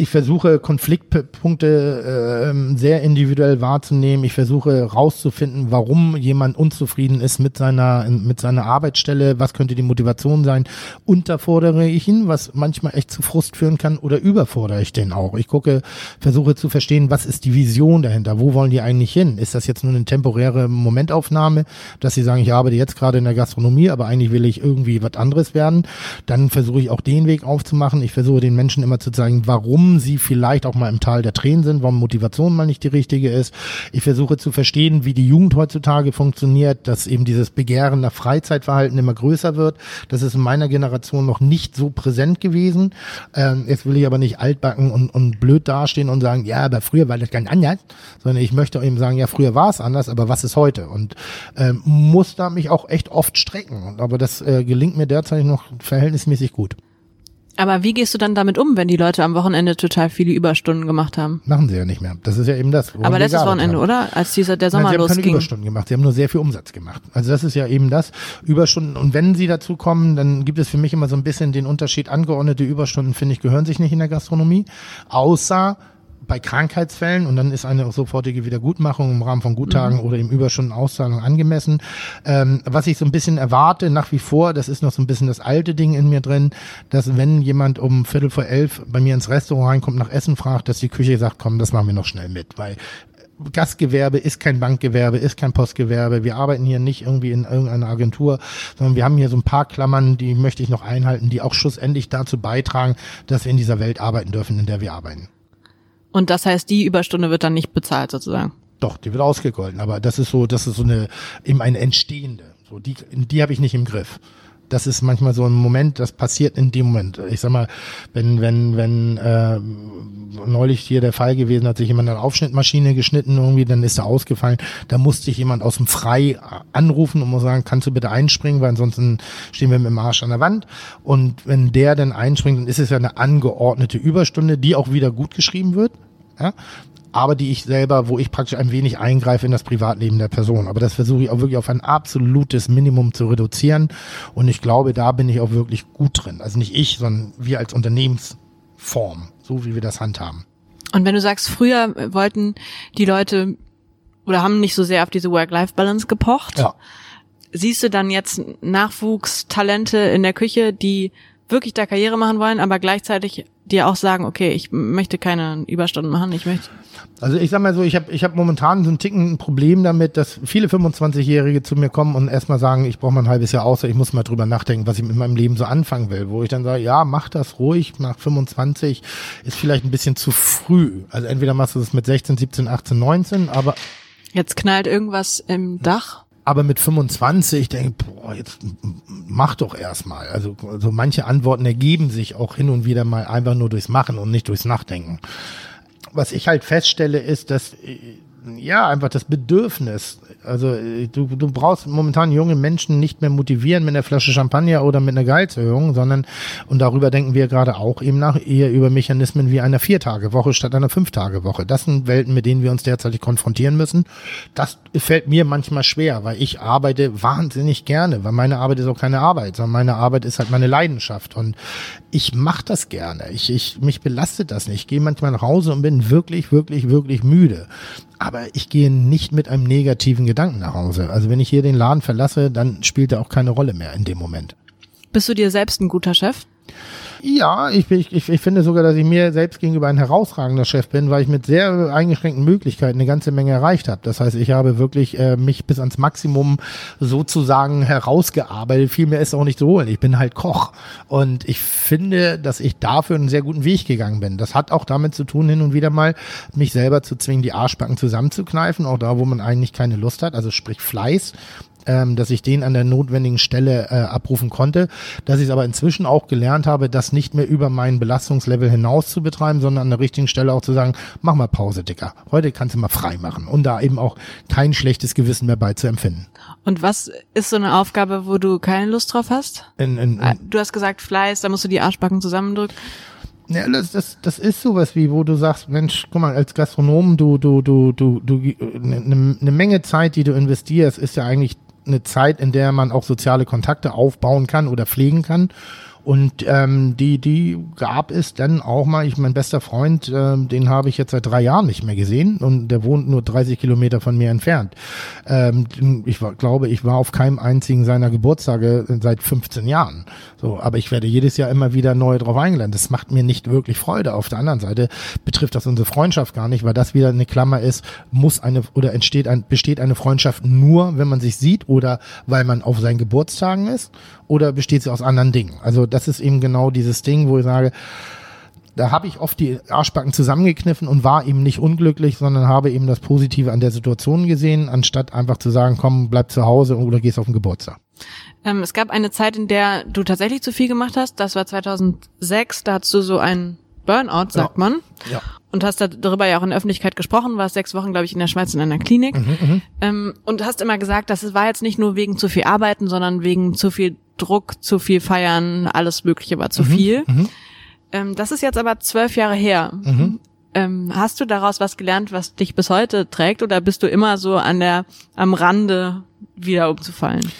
ich versuche Konfliktpunkte äh, sehr individuell wahrzunehmen. Ich versuche rauszufinden, warum jemand unzufrieden ist mit seiner mit seiner Arbeitsstelle. Was könnte die Motivation sein? Unterfordere ich ihn, was manchmal echt zu Frust führen kann, oder überfordere ich den auch? Ich gucke, versuche zu verstehen, was ist die Vision dahinter? Wo wollen die eigentlich hin? Ist das jetzt nur eine temporäre Momentaufnahme, dass sie sagen, ich arbeite jetzt gerade in der Gastronomie, aber eigentlich will ich irgendwie was anderes werden? Dann versuche ich auch den Weg aufzumachen. Ich versuche den Menschen immer zu zeigen, warum sie vielleicht auch mal im Tal der Tränen sind, warum Motivation mal nicht die richtige ist. Ich versuche zu verstehen, wie die Jugend heutzutage funktioniert, dass eben dieses Begehren nach Freizeitverhalten immer größer wird. Das ist in meiner Generation noch nicht so präsent gewesen. Ähm, jetzt will ich aber nicht altbacken und, und blöd dastehen und sagen, ja, aber früher war das ganz anders, sondern ich möchte eben sagen, ja, früher war es anders, aber was ist heute? Und ähm, muss da mich auch echt oft strecken. Aber das äh, gelingt mir derzeit noch verhältnismäßig gut. Aber wie gehst du dann damit um, wenn die Leute am Wochenende total viele Überstunden gemacht haben? Machen sie ja nicht mehr. Das ist ja eben das. Aber letztes Wochenende, haben. oder? Als dieser der Sommer Nein, sie haben keine Überstunden gemacht. Sie haben nur sehr viel Umsatz gemacht. Also das ist ja eben das. Überstunden. Und wenn sie dazu kommen, dann gibt es für mich immer so ein bisschen den Unterschied. Angeordnete Überstunden, finde ich, gehören sich nicht in der Gastronomie. Außer bei Krankheitsfällen und dann ist eine sofortige Wiedergutmachung im Rahmen von Guttagen mhm. oder im Überstundenauszahlung angemessen. Ähm, was ich so ein bisschen erwarte nach wie vor, das ist noch so ein bisschen das alte Ding in mir drin, dass wenn jemand um Viertel vor elf bei mir ins Restaurant reinkommt, nach Essen fragt, dass die Küche sagt, komm, das machen wir noch schnell mit, weil Gastgewerbe ist kein Bankgewerbe, ist kein Postgewerbe. Wir arbeiten hier nicht irgendwie in irgendeiner Agentur, sondern wir haben hier so ein paar Klammern, die möchte ich noch einhalten, die auch schlussendlich dazu beitragen, dass wir in dieser Welt arbeiten dürfen, in der wir arbeiten. Und das heißt, die Überstunde wird dann nicht bezahlt sozusagen. Doch, die wird ausgegolten, aber das ist so, das ist so eine eben eine entstehende. So die, die habe ich nicht im Griff das ist manchmal so ein Moment, das passiert in dem Moment. Ich sag mal, wenn, wenn, wenn äh, neulich hier der Fall gewesen, hat sich jemand eine Aufschnittmaschine geschnitten irgendwie, dann ist er ausgefallen. Da musste ich jemand aus dem Frei anrufen und muss sagen, kannst du bitte einspringen, weil ansonsten stehen wir mit dem Arsch an der Wand. Und wenn der dann einspringt, dann ist es ja eine angeordnete Überstunde, die auch wieder gut geschrieben wird. Ja, aber die ich selber, wo ich praktisch ein wenig eingreife in das Privatleben der Person. Aber das versuche ich auch wirklich auf ein absolutes Minimum zu reduzieren. Und ich glaube, da bin ich auch wirklich gut drin. Also nicht ich, sondern wir als Unternehmensform, so wie wir das handhaben. Und wenn du sagst, früher wollten die Leute oder haben nicht so sehr auf diese Work-Life-Balance gepocht, ja. siehst du dann jetzt Nachwuchstalente in der Küche, die wirklich da Karriere machen wollen, aber gleichzeitig dir auch sagen, okay, ich möchte keine Überstunden machen, ich möchte. Also ich sag mal so, ich habe ich hab momentan so ein Ticken ein Problem damit, dass viele 25-Jährige zu mir kommen und erstmal sagen, ich brauche mal ein halbes Jahr außer, ich muss mal drüber nachdenken, was ich mit meinem Leben so anfangen will. Wo ich dann sage, ja, mach das ruhig, nach 25 ist vielleicht ein bisschen zu früh. Also entweder machst du das mit 16, 17, 18, 19, aber Jetzt knallt irgendwas im Dach aber mit 25 denke boah, jetzt mach doch erstmal. Also, also manche Antworten ergeben sich auch hin und wieder mal einfach nur durchs Machen und nicht durchs Nachdenken. Was ich halt feststelle, ist, dass ja einfach das Bedürfnis also äh, du, du brauchst momentan junge Menschen nicht mehr motivieren mit einer Flasche Champagner oder mit einer Gehaltserhöhung, sondern, und darüber denken wir gerade auch eben nach, eher über Mechanismen wie einer Viertagewoche statt einer Fünftagewoche. Das sind Welten, mit denen wir uns derzeit konfrontieren müssen. Das fällt mir manchmal schwer, weil ich arbeite wahnsinnig gerne, weil meine Arbeit ist auch keine Arbeit, sondern meine Arbeit ist halt meine Leidenschaft und ich mache das gerne. Ich, ich, mich belastet das nicht. Ich gehe manchmal nach Hause und bin wirklich, wirklich, wirklich müde aber ich gehe nicht mit einem negativen Gedanken nach Hause. Also wenn ich hier den Laden verlasse, dann spielt er auch keine Rolle mehr in dem Moment. Bist du dir selbst ein guter Chef? Ja, ich, ich, ich finde sogar, dass ich mir selbst gegenüber ein herausragender Chef bin, weil ich mit sehr eingeschränkten Möglichkeiten eine ganze Menge erreicht habe. Das heißt, ich habe wirklich äh, mich bis ans Maximum sozusagen herausgearbeitet. Viel mehr ist auch nicht zu holen. Ich bin halt Koch. Und ich finde, dass ich dafür einen sehr guten Weg gegangen bin. Das hat auch damit zu tun, hin und wieder mal mich selber zu zwingen, die Arschbacken zusammenzukneifen, auch da, wo man eigentlich keine Lust hat, also sprich Fleiß ähm, dass ich den an der notwendigen Stelle äh, abrufen konnte, dass ich es aber inzwischen auch gelernt habe, das nicht mehr über meinen Belastungslevel hinaus zu betreiben, sondern an der richtigen Stelle auch zu sagen, mach mal Pause, Dicker. Heute kannst du mal frei machen und da eben auch kein schlechtes Gewissen mehr bei zu empfinden. Und was ist so eine Aufgabe, wo du keine Lust drauf hast? In, in, in, ah, du hast gesagt Fleiß, da musst du die Arschbacken zusammendrücken. Ja, das, das, das ist sowas wie, wo du sagst, Mensch, guck mal, als Gastronom, du, du, du, du, du, eine, eine Menge Zeit, die du investierst, ist ja eigentlich eine Zeit, in der man auch soziale Kontakte aufbauen kann oder pflegen kann. Und ähm, die, die gab es dann auch mal, ich mein bester Freund, äh, den habe ich jetzt seit drei Jahren nicht mehr gesehen und der wohnt nur 30 Kilometer von mir entfernt. Ähm, ich war, glaube, ich war auf keinem einzigen seiner Geburtstage seit 15 Jahren. So, aber ich werde jedes Jahr immer wieder neu drauf eingeladen. Das macht mir nicht wirklich Freude. Auf der anderen Seite betrifft das unsere Freundschaft gar nicht, weil das wieder eine Klammer ist, muss eine oder entsteht ein, besteht eine Freundschaft nur, wenn man sich sieht oder weil man auf seinen Geburtstagen ist oder besteht sie aus anderen Dingen? Also das ist eben genau dieses Ding, wo ich sage, da habe ich oft die Arschbacken zusammengekniffen und war eben nicht unglücklich, sondern habe eben das Positive an der Situation gesehen, anstatt einfach zu sagen, komm, bleib zu Hause oder gehst auf den Geburtstag. Ähm, es gab eine Zeit, in der du tatsächlich zu viel gemacht hast. Das war 2006. Da hattest du so ein Burnout, sagt ja. man. Ja. Und hast darüber ja auch in der Öffentlichkeit gesprochen, warst sechs Wochen, glaube ich, in der Schweiz in einer Klinik. Mhm, mhm, ähm, und hast immer gesagt, dass es war jetzt nicht nur wegen zu viel Arbeiten, sondern wegen zu viel Druck, zu viel Feiern, alles Mögliche war zu mhm, viel. Mhm. Ähm, das ist jetzt aber zwölf Jahre her. Mhm. Ähm, hast du daraus was gelernt, was dich bis heute trägt, oder bist du immer so an der am Rande wieder umzufallen?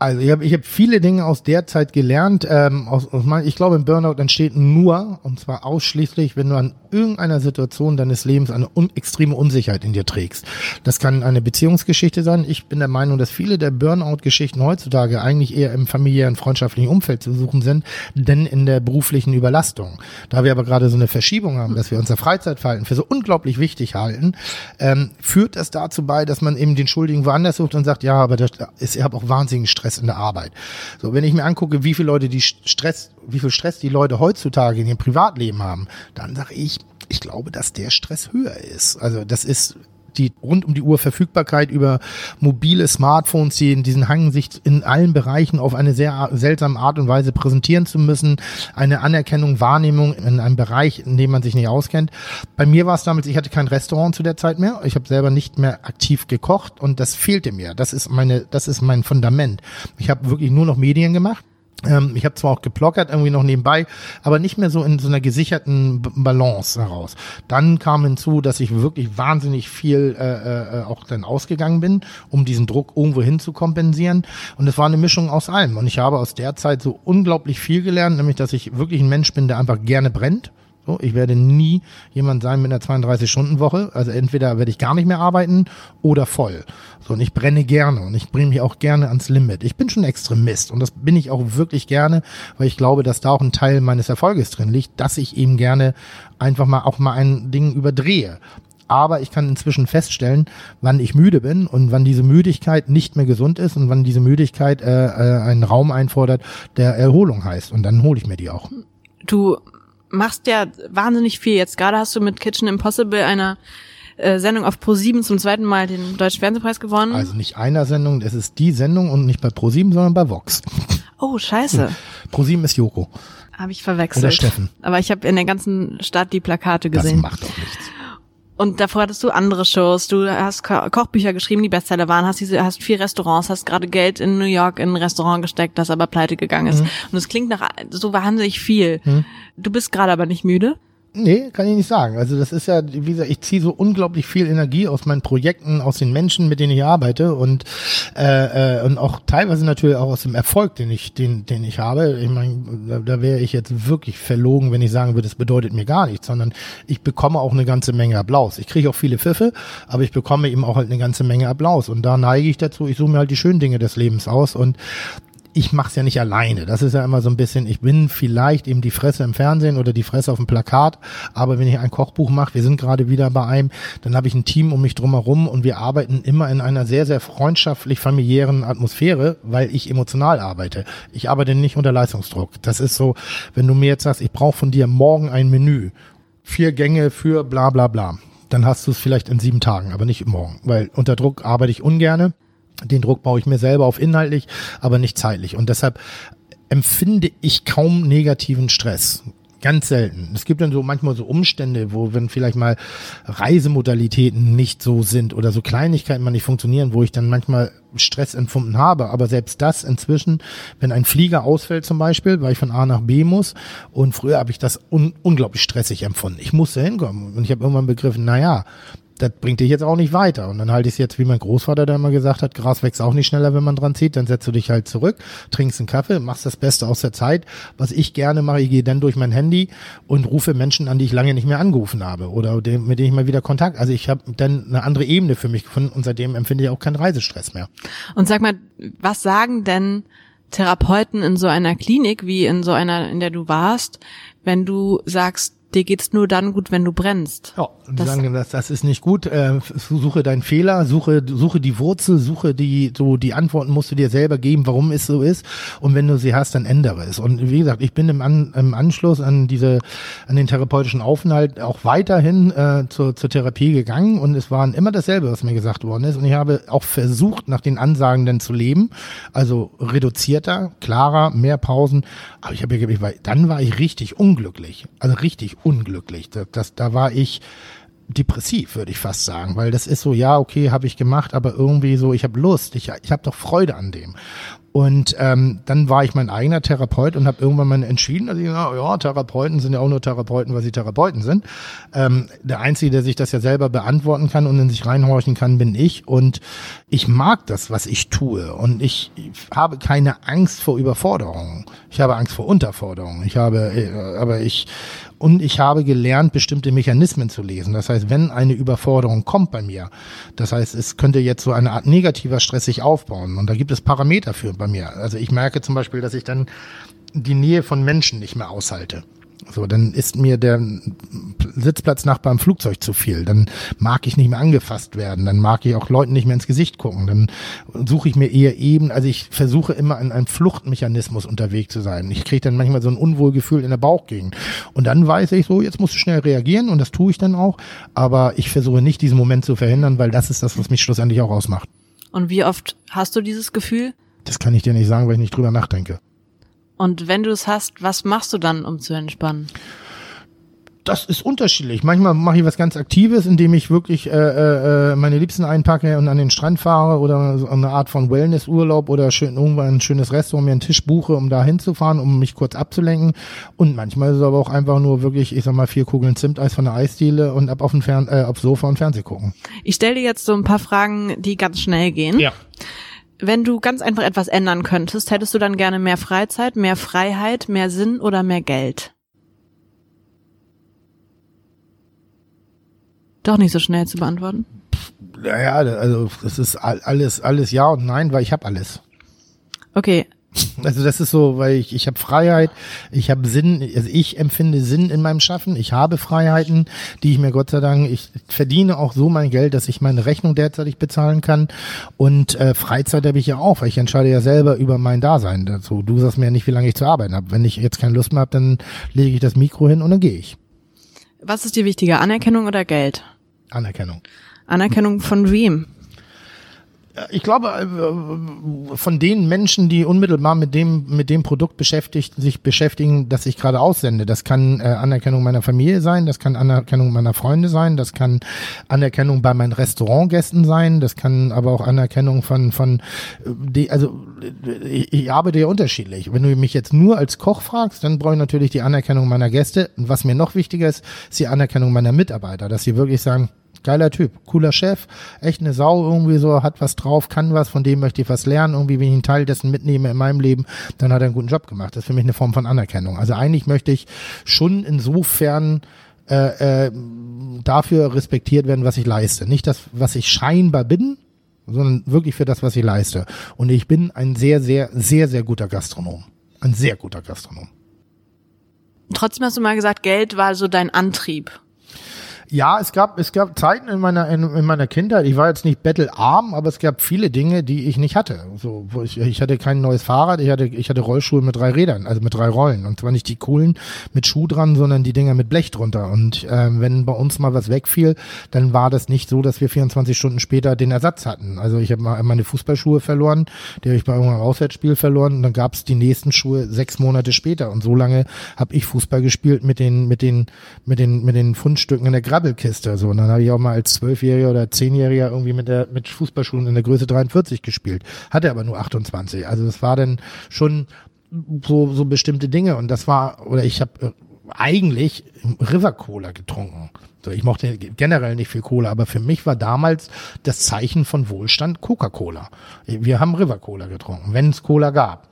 Also ich habe ich hab viele Dinge aus der Zeit gelernt. Ähm, aus, aus mein, ich glaube, ein Burnout entsteht nur, und zwar ausschließlich, wenn du an irgendeiner Situation deines Lebens eine un extreme Unsicherheit in dir trägst. Das kann eine Beziehungsgeschichte sein. Ich bin der Meinung, dass viele der Burnout-Geschichten heutzutage eigentlich eher im familiären, freundschaftlichen Umfeld zu suchen sind, denn in der beruflichen Überlastung. Da wir aber gerade so eine Verschiebung haben, dass wir unser Freizeitverhalten für so unglaublich wichtig halten, ähm, führt das dazu bei, dass man eben den Schuldigen woanders sucht und sagt, ja, aber das ist, ich habe auch wahnsinnigen Stress Stress in der Arbeit. So, wenn ich mir angucke, wie viele Leute die Stress, wie viel Stress die Leute heutzutage in ihrem Privatleben haben, dann sage ich, ich glaube, dass der Stress höher ist. Also das ist die rund um die Uhr Verfügbarkeit über mobile Smartphones, die in diesen Hang sich in allen Bereichen auf eine sehr seltsame Art und Weise präsentieren zu müssen, eine Anerkennung, Wahrnehmung in einem Bereich, in dem man sich nicht auskennt. Bei mir war es damals, ich hatte kein Restaurant zu der Zeit mehr, ich habe selber nicht mehr aktiv gekocht und das fehlte mir. Das ist meine, das ist mein Fundament. Ich habe wirklich nur noch Medien gemacht ähm, ich habe zwar auch geplockert irgendwie noch nebenbei, aber nicht mehr so in so einer gesicherten Balance heraus. Dann kam hinzu, dass ich wirklich wahnsinnig viel äh, äh, auch dann ausgegangen bin, um diesen Druck irgendwo hin zu kompensieren. Und es war eine Mischung aus allem. Und ich habe aus der Zeit so unglaublich viel gelernt, nämlich dass ich wirklich ein Mensch bin, der einfach gerne brennt so, ich werde nie jemand sein mit einer 32-Stunden-Woche. Also entweder werde ich gar nicht mehr arbeiten oder voll. So, und ich brenne gerne und ich bringe mich auch gerne ans Limit. Ich bin schon Extremist und das bin ich auch wirklich gerne, weil ich glaube, dass da auch ein Teil meines Erfolges drin liegt, dass ich eben gerne einfach mal auch mal ein Ding überdrehe aber ich kann inzwischen feststellen, wann ich müde bin und wann diese Müdigkeit nicht mehr gesund ist und wann diese Müdigkeit äh, äh, einen Raum einfordert, der Erholung heißt. Und dann hole ich mir die auch. Du machst ja wahnsinnig viel. Jetzt gerade hast du mit Kitchen Impossible einer äh, Sendung auf Pro7 zum zweiten Mal den Deutschen Fernsehpreis gewonnen. Also nicht einer Sendung, es ist die Sendung und nicht bei Pro7, sondern bei Vox. Oh, scheiße. Pro7 ist Joko. Habe ich verwechselt. Oder Steffen. Aber ich habe in der ganzen Stadt die Plakate gesehen. Das macht doch nichts. Und davor hattest du andere Shows, du hast Ko Kochbücher geschrieben, die Bestseller waren, hast diese, hast vier Restaurants, hast gerade Geld in New York in ein Restaurant gesteckt, das aber pleite gegangen ist. Mhm. Und es klingt nach so wahnsinnig viel. Mhm. Du bist gerade aber nicht müde? Nee, kann ich nicht sagen. Also das ist ja, wie gesagt, ich ziehe so unglaublich viel Energie aus meinen Projekten, aus den Menschen, mit denen ich arbeite und äh, äh, und auch teilweise natürlich auch aus dem Erfolg, den ich, den, den ich habe. Ich meine, da, da wäre ich jetzt wirklich verlogen, wenn ich sagen würde, das bedeutet mir gar nichts, sondern ich bekomme auch eine ganze Menge Applaus. Ich kriege auch viele Pfiffe, aber ich bekomme eben auch halt eine ganze Menge Applaus. Und da neige ich dazu, ich suche mir halt die schönen Dinge des Lebens aus und ich mache es ja nicht alleine. Das ist ja immer so ein bisschen, ich bin vielleicht eben die Fresse im Fernsehen oder die Fresse auf dem Plakat, aber wenn ich ein Kochbuch mache, wir sind gerade wieder bei einem, dann habe ich ein Team um mich drumherum und wir arbeiten immer in einer sehr, sehr freundschaftlich familiären Atmosphäre, weil ich emotional arbeite. Ich arbeite nicht unter Leistungsdruck. Das ist so, wenn du mir jetzt sagst, ich brauche von dir morgen ein Menü, vier Gänge für bla bla bla, dann hast du es vielleicht in sieben Tagen, aber nicht morgen, weil unter Druck arbeite ich ungerne den Druck baue ich mir selber auf inhaltlich, aber nicht zeitlich. Und deshalb empfinde ich kaum negativen Stress. Ganz selten. Es gibt dann so manchmal so Umstände, wo wenn vielleicht mal Reisemodalitäten nicht so sind oder so Kleinigkeiten mal nicht funktionieren, wo ich dann manchmal Stress empfunden habe. Aber selbst das inzwischen, wenn ein Flieger ausfällt zum Beispiel, weil ich von A nach B muss und früher habe ich das un unglaublich stressig empfunden. Ich musste hinkommen und ich habe irgendwann begriffen, na ja, das bringt dich jetzt auch nicht weiter. Und dann halte ich es jetzt, wie mein Großvater da immer gesagt hat, Gras wächst auch nicht schneller, wenn man dran zieht. Dann setzt du dich halt zurück, trinkst einen Kaffee, machst das Beste aus der Zeit. Was ich gerne mache, ich gehe dann durch mein Handy und rufe Menschen an, die ich lange nicht mehr angerufen habe oder mit denen ich mal wieder Kontakt. Also ich habe dann eine andere Ebene für mich gefunden und seitdem empfinde ich auch keinen Reisestress mehr. Und sag mal, was sagen denn Therapeuten in so einer Klinik wie in so einer, in der du warst, wenn du sagst, dir geht's nur dann gut, wenn du brennst. Ja, die das sagen, das, das ist nicht gut. Äh, suche deinen Fehler, suche, suche die Wurzel, suche die, so die Antworten musst du dir selber geben, warum es so ist. Und wenn du sie hast, dann ändere es. Und wie gesagt, ich bin im, an, im Anschluss an diese, an den therapeutischen Aufenthalt auch weiterhin äh, zur, zur Therapie gegangen und es waren immer dasselbe, was mir gesagt worden ist. Und ich habe auch versucht, nach den Ansagen dann zu leben. Also reduzierter, klarer, mehr Pausen. Aber ich habe ja, dann war ich richtig unglücklich. Also richtig unglücklich. Das, das, da war ich depressiv, würde ich fast sagen, weil das ist so, ja, okay, habe ich gemacht, aber irgendwie so, ich habe Lust, ich, ich habe doch Freude an dem. Und ähm, dann war ich mein eigener Therapeut und habe irgendwann mal entschieden, dass ich, ja, Therapeuten sind ja auch nur Therapeuten, weil sie Therapeuten sind. Ähm, der Einzige, der sich das ja selber beantworten kann und in sich reinhorchen kann, bin ich. Und ich mag das, was ich tue. Und ich, ich habe keine Angst vor Überforderungen. Ich habe Angst vor Unterforderungen. Ich habe, äh, aber ich und ich habe gelernt, bestimmte Mechanismen zu lesen. Das heißt, wenn eine Überforderung kommt bei mir, das heißt, es könnte jetzt so eine Art negativer Stress sich aufbauen. Und da gibt es Parameter für bei mir. Also ich merke zum Beispiel, dass ich dann die Nähe von Menschen nicht mehr aushalte. So, dann ist mir der Sitzplatznachbar im Flugzeug zu viel. Dann mag ich nicht mehr angefasst werden. Dann mag ich auch Leuten nicht mehr ins Gesicht gucken. Dann suche ich mir eher eben, also ich versuche immer in einem Fluchtmechanismus unterwegs zu sein. Ich kriege dann manchmal so ein Unwohlgefühl in der Bauchgegend. Und dann weiß ich so, jetzt musst du schnell reagieren und das tue ich dann auch. Aber ich versuche nicht diesen Moment zu verhindern, weil das ist das, was mich schlussendlich auch ausmacht. Und wie oft hast du dieses Gefühl? Das kann ich dir nicht sagen, weil ich nicht drüber nachdenke. Und wenn du es hast, was machst du dann, um zu entspannen? das ist unterschiedlich. Manchmal mache ich was ganz Aktives, indem ich wirklich äh, äh, meine Liebsten einpacke und an den Strand fahre oder so eine Art von Wellnessurlaub oder schön irgendwann ein schönes Restaurant mir einen Tisch buche, um da hinzufahren, um mich kurz abzulenken. Und manchmal ist es aber auch einfach nur wirklich, ich sag mal, vier Kugeln Zimteis von der Eisdiele und ab auf dem Fern äh, aufs Sofa und Fernseh gucken. Ich stelle dir jetzt so ein paar Fragen, die ganz schnell gehen. Ja. Wenn du ganz einfach etwas ändern könntest, hättest du dann gerne mehr Freizeit, mehr Freiheit, mehr Sinn oder mehr Geld? Doch nicht so schnell zu beantworten. Naja, also das ist alles, alles ja und nein, weil ich habe alles. Okay, also das ist so, weil ich, ich habe Freiheit, ich habe Sinn, also ich empfinde Sinn in meinem Schaffen, ich habe Freiheiten, die ich mir Gott sei Dank, ich verdiene auch so mein Geld, dass ich meine Rechnung derzeitig bezahlen kann und äh, Freizeit habe ich ja auch, weil ich entscheide ja selber über mein Dasein dazu. Du sagst mir ja nicht, wie lange ich zu arbeiten habe. Wenn ich jetzt keine Lust mehr habe, dann lege ich das Mikro hin und dann gehe ich. Was ist dir wichtiger, Anerkennung oder Geld? Anerkennung. Anerkennung von wem? Ich glaube, äh, von den Menschen, die unmittelbar mit dem, mit dem Produkt beschäftigt, sich beschäftigen, das ich gerade aussende. Das kann äh, Anerkennung meiner Familie sein, das kann Anerkennung meiner Freunde sein, das kann Anerkennung bei meinen Restaurantgästen sein, das kann aber auch Anerkennung von, von, äh, die, also, ich, ich arbeite ja unterschiedlich. Wenn du mich jetzt nur als Koch fragst, dann brauche ich natürlich die Anerkennung meiner Gäste. Und was mir noch wichtiger ist, ist die Anerkennung meiner Mitarbeiter, dass sie wirklich sagen, geiler Typ, cooler Chef, echt eine Sau irgendwie so, hat was drauf, kann was, von dem möchte ich was lernen, irgendwie, wenn ich einen Teil dessen mitnehme in meinem Leben, dann hat er einen guten Job gemacht. Das ist für mich eine Form von Anerkennung. Also eigentlich möchte ich schon insofern äh, äh, dafür respektiert werden, was ich leiste. Nicht das, was ich scheinbar bin, sondern wirklich für das, was ich leiste. Und ich bin ein sehr, sehr, sehr, sehr guter Gastronom. Ein sehr guter Gastronom. Trotzdem hast du mal gesagt, Geld war so dein Antrieb. Ja, es gab, es gab Zeiten in meiner, in, in meiner Kindheit, ich war jetzt nicht bettelarm, aber es gab viele Dinge, die ich nicht hatte. So, wo ich, ich hatte kein neues Fahrrad, ich hatte, ich hatte Rollschuhe mit drei Rädern, also mit drei Rollen. Und zwar nicht die coolen mit Schuh dran, sondern die Dinger mit Blech drunter. Und ähm, wenn bei uns mal was wegfiel, dann war das nicht so, dass wir 24 Stunden später den Ersatz hatten. Also ich habe mal meine Fußballschuhe verloren, die habe ich bei irgendeinem Auswärtsspiel verloren und dann gab es die nächsten Schuhe sechs Monate später. Und so lange habe ich Fußball gespielt mit den, mit den, mit den, mit den Fundstücken in der Grab Grabbelkiste. So. Und dann habe ich auch mal als Zwölfjähriger oder Zehnjähriger irgendwie mit der mit Fußballschuhen in der Größe 43 gespielt. Hatte aber nur 28. Also das war dann schon so, so bestimmte Dinge. Und das war, oder ich habe eigentlich River Cola getrunken. So, ich mochte generell nicht viel Cola, aber für mich war damals das Zeichen von Wohlstand Coca-Cola. Wir haben River Cola getrunken, wenn es Cola gab.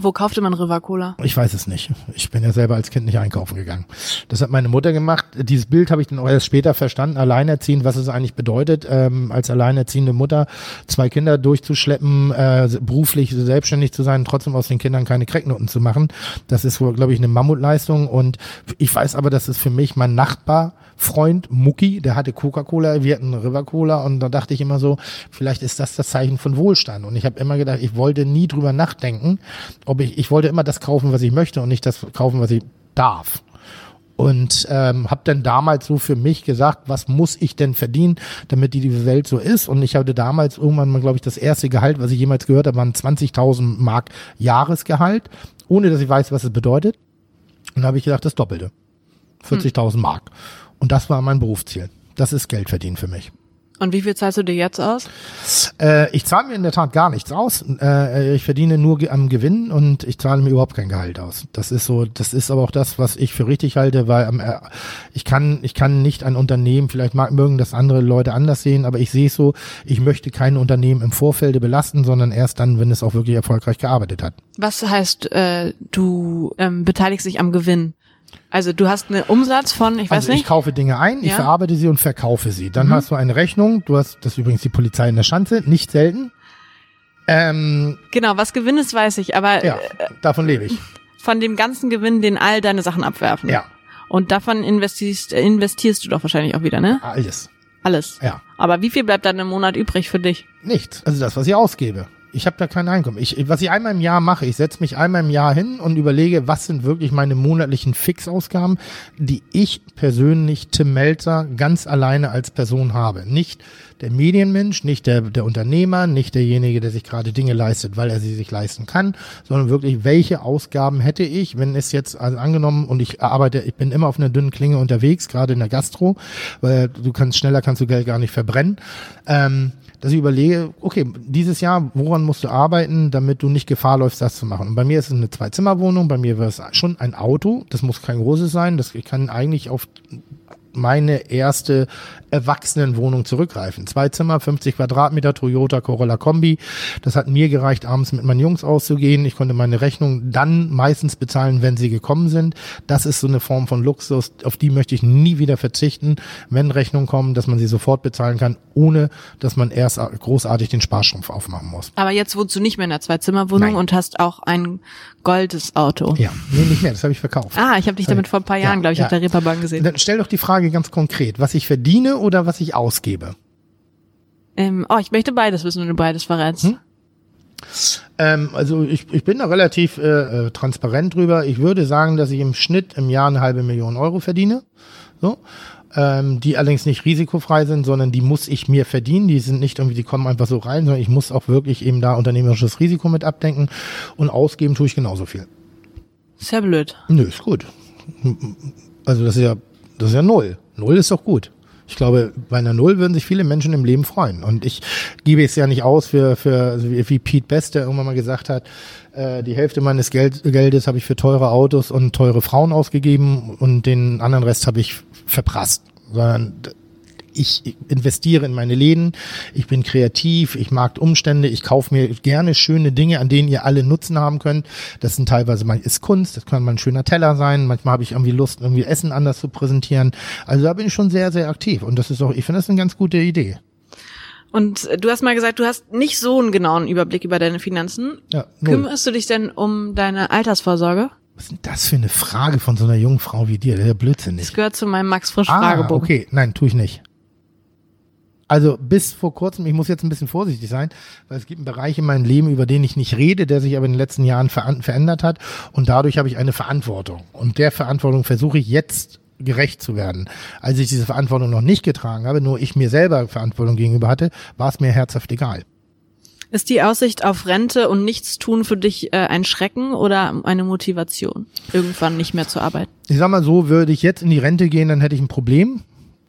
Wo kaufte man River Cola? Ich weiß es nicht. Ich bin ja selber als Kind nicht einkaufen gegangen. Das hat meine Mutter gemacht. Dieses Bild habe ich dann auch erst später verstanden, alleinerziehend, was es eigentlich bedeutet, ähm, als alleinerziehende Mutter zwei Kinder durchzuschleppen, äh, beruflich selbstständig zu sein, trotzdem aus den Kindern keine Cracknoten zu machen. Das ist, glaube ich, eine Mammutleistung. Und ich weiß aber, dass es für mich mein Nachbar Freund Mucki, der hatte Coca-Cola, wir hatten River Cola und da dachte ich immer so, vielleicht ist das das Zeichen von Wohlstand. Und ich habe immer gedacht, ich wollte nie drüber nachdenken, ob ich, ich wollte immer das kaufen, was ich möchte und nicht das kaufen, was ich darf. Und ähm, habe dann damals so für mich gesagt, was muss ich denn verdienen, damit die, Welt so ist. Und ich hatte damals irgendwann mal, glaube ich, das erste Gehalt, was ich jemals gehört habe, waren 20.000 Mark Jahresgehalt, ohne dass ich weiß, was es bedeutet. Und da habe ich gedacht, das Doppelte. 40.000 hm. Und das war mein Berufsziel. Das ist Geld verdienen für mich. Und wie viel zahlst du dir jetzt aus? Äh, ich zahle mir in der Tat gar nichts aus. Äh, ich verdiene nur am Gewinn und ich zahle mir überhaupt kein Gehalt aus. Das ist so, das ist aber auch das, was ich für richtig halte, weil äh, ich kann, ich kann nicht ein Unternehmen, vielleicht mag, mögen das andere Leute anders sehen, aber ich sehe es so, ich möchte kein Unternehmen im Vorfelde belasten, sondern erst dann, wenn es auch wirklich erfolgreich gearbeitet hat. Was heißt, äh, du ähm, beteiligst dich am Gewinn? Also du hast einen Umsatz von, ich weiß also nicht. Ich kaufe Dinge ein, ich ja. verarbeite sie und verkaufe sie. Dann mhm. hast du eine Rechnung, du hast, das ist übrigens die Polizei in der Schanze, nicht selten. Ähm, genau, was Gewinn ist, weiß ich, aber ja, äh, davon lebe ich. Von dem ganzen Gewinn, den all deine Sachen abwerfen. Ja. Und davon investierst, investierst du doch wahrscheinlich auch wieder, ne? Alles. Alles. Ja. Aber wie viel bleibt dann im Monat übrig für dich? Nichts. Also das, was ich ausgebe. Ich habe da kein Einkommen. Ich, was ich einmal im Jahr mache, ich setze mich einmal im Jahr hin und überlege, was sind wirklich meine monatlichen Fixausgaben, die ich persönlich, Tim Melzer, ganz alleine als Person habe. Nicht der Medienmensch, nicht der, der Unternehmer, nicht derjenige, der sich gerade Dinge leistet, weil er sie sich leisten kann, sondern wirklich, welche Ausgaben hätte ich, wenn es jetzt, also angenommen, und ich arbeite, ich bin immer auf einer dünnen Klinge unterwegs, gerade in der Gastro, weil du kannst schneller, kannst du Geld gar nicht verbrennen. Ähm, dass ich überlege, okay, dieses Jahr, woran musst du arbeiten, damit du nicht Gefahr läufst, das zu machen? Und bei mir ist es eine Zwei-Zimmer-Wohnung, bei mir war es schon ein Auto, das muss kein großes sein, das kann eigentlich auf meine erste Erwachsenenwohnung zurückgreifen. Zwei Zimmer, 50 Quadratmeter, Toyota Corolla Kombi. Das hat mir gereicht, abends mit meinen Jungs auszugehen. Ich konnte meine Rechnung dann meistens bezahlen, wenn sie gekommen sind. Das ist so eine Form von Luxus, auf die möchte ich nie wieder verzichten, wenn Rechnungen kommen, dass man sie sofort bezahlen kann, ohne dass man erst großartig den Sparstrumpf aufmachen muss. Aber jetzt wohnst du nicht mehr in der Zwei-Zimmer-Wohnung und hast auch ein goldes Auto. Ja, nee, nicht mehr, das habe ich verkauft. Ah, ich habe dich damit vor ein paar Jahren, ja, glaube ich, ja. auf der Reeperbahn gesehen. Dann stell doch die Frage ganz konkret, was ich verdiene oder was ich ausgebe? Ähm, oh, ich möchte beides wissen, wenn du beides verrätst. Hm? Ähm, also ich, ich bin da relativ äh, äh, transparent drüber. Ich würde sagen, dass ich im Schnitt im Jahr eine halbe Million Euro verdiene. So. Ähm, die allerdings nicht risikofrei sind, sondern die muss ich mir verdienen. Die sind nicht irgendwie, die kommen einfach so rein, sondern ich muss auch wirklich eben da unternehmerisches Risiko mit abdenken und ausgeben tue ich genauso viel. Sehr blöd. Nö, ist gut. Also das ist ja, das ist ja null. Null ist doch gut. Ich glaube, bei einer Null würden sich viele Menschen im Leben freuen. Und ich gebe es ja nicht aus für, für also wie Pete Best, der irgendwann mal gesagt hat, äh, die Hälfte meines Geld, Geldes habe ich für teure Autos und teure Frauen ausgegeben und den anderen Rest habe ich verprasst. Sondern ich investiere in meine Läden, ich bin kreativ, ich mag Umstände, ich kaufe mir gerne schöne Dinge, an denen ihr alle Nutzen haben könnt. Das sind teilweise mal ist Kunst, das kann mal ein schöner Teller sein, manchmal habe ich irgendwie Lust, irgendwie Essen anders zu präsentieren. Also da bin ich schon sehr, sehr aktiv und das ist auch, ich finde das eine ganz gute Idee. Und du hast mal gesagt, du hast nicht so einen genauen Überblick über deine Finanzen. Ja. Kümmerst du dich denn um deine Altersvorsorge? Was ist denn das für eine Frage von so einer jungen Frau wie dir? Das ist ja Blödsinn nicht. Das gehört zu meinem Max Frisch Fragebogen. Ah, okay, nein, tue ich nicht. Also bis vor kurzem, ich muss jetzt ein bisschen vorsichtig sein, weil es gibt einen Bereich in meinem Leben, über den ich nicht rede, der sich aber in den letzten Jahren ver verändert hat und dadurch habe ich eine Verantwortung. Und der Verantwortung versuche ich jetzt gerecht zu werden. Als ich diese Verantwortung noch nicht getragen habe, nur ich mir selber Verantwortung gegenüber hatte, war es mir herzhaft egal. Ist die Aussicht auf Rente und Nichtstun für dich äh, ein Schrecken oder eine Motivation, irgendwann nicht mehr zu arbeiten? Ich sag mal so, würde ich jetzt in die Rente gehen, dann hätte ich ein Problem,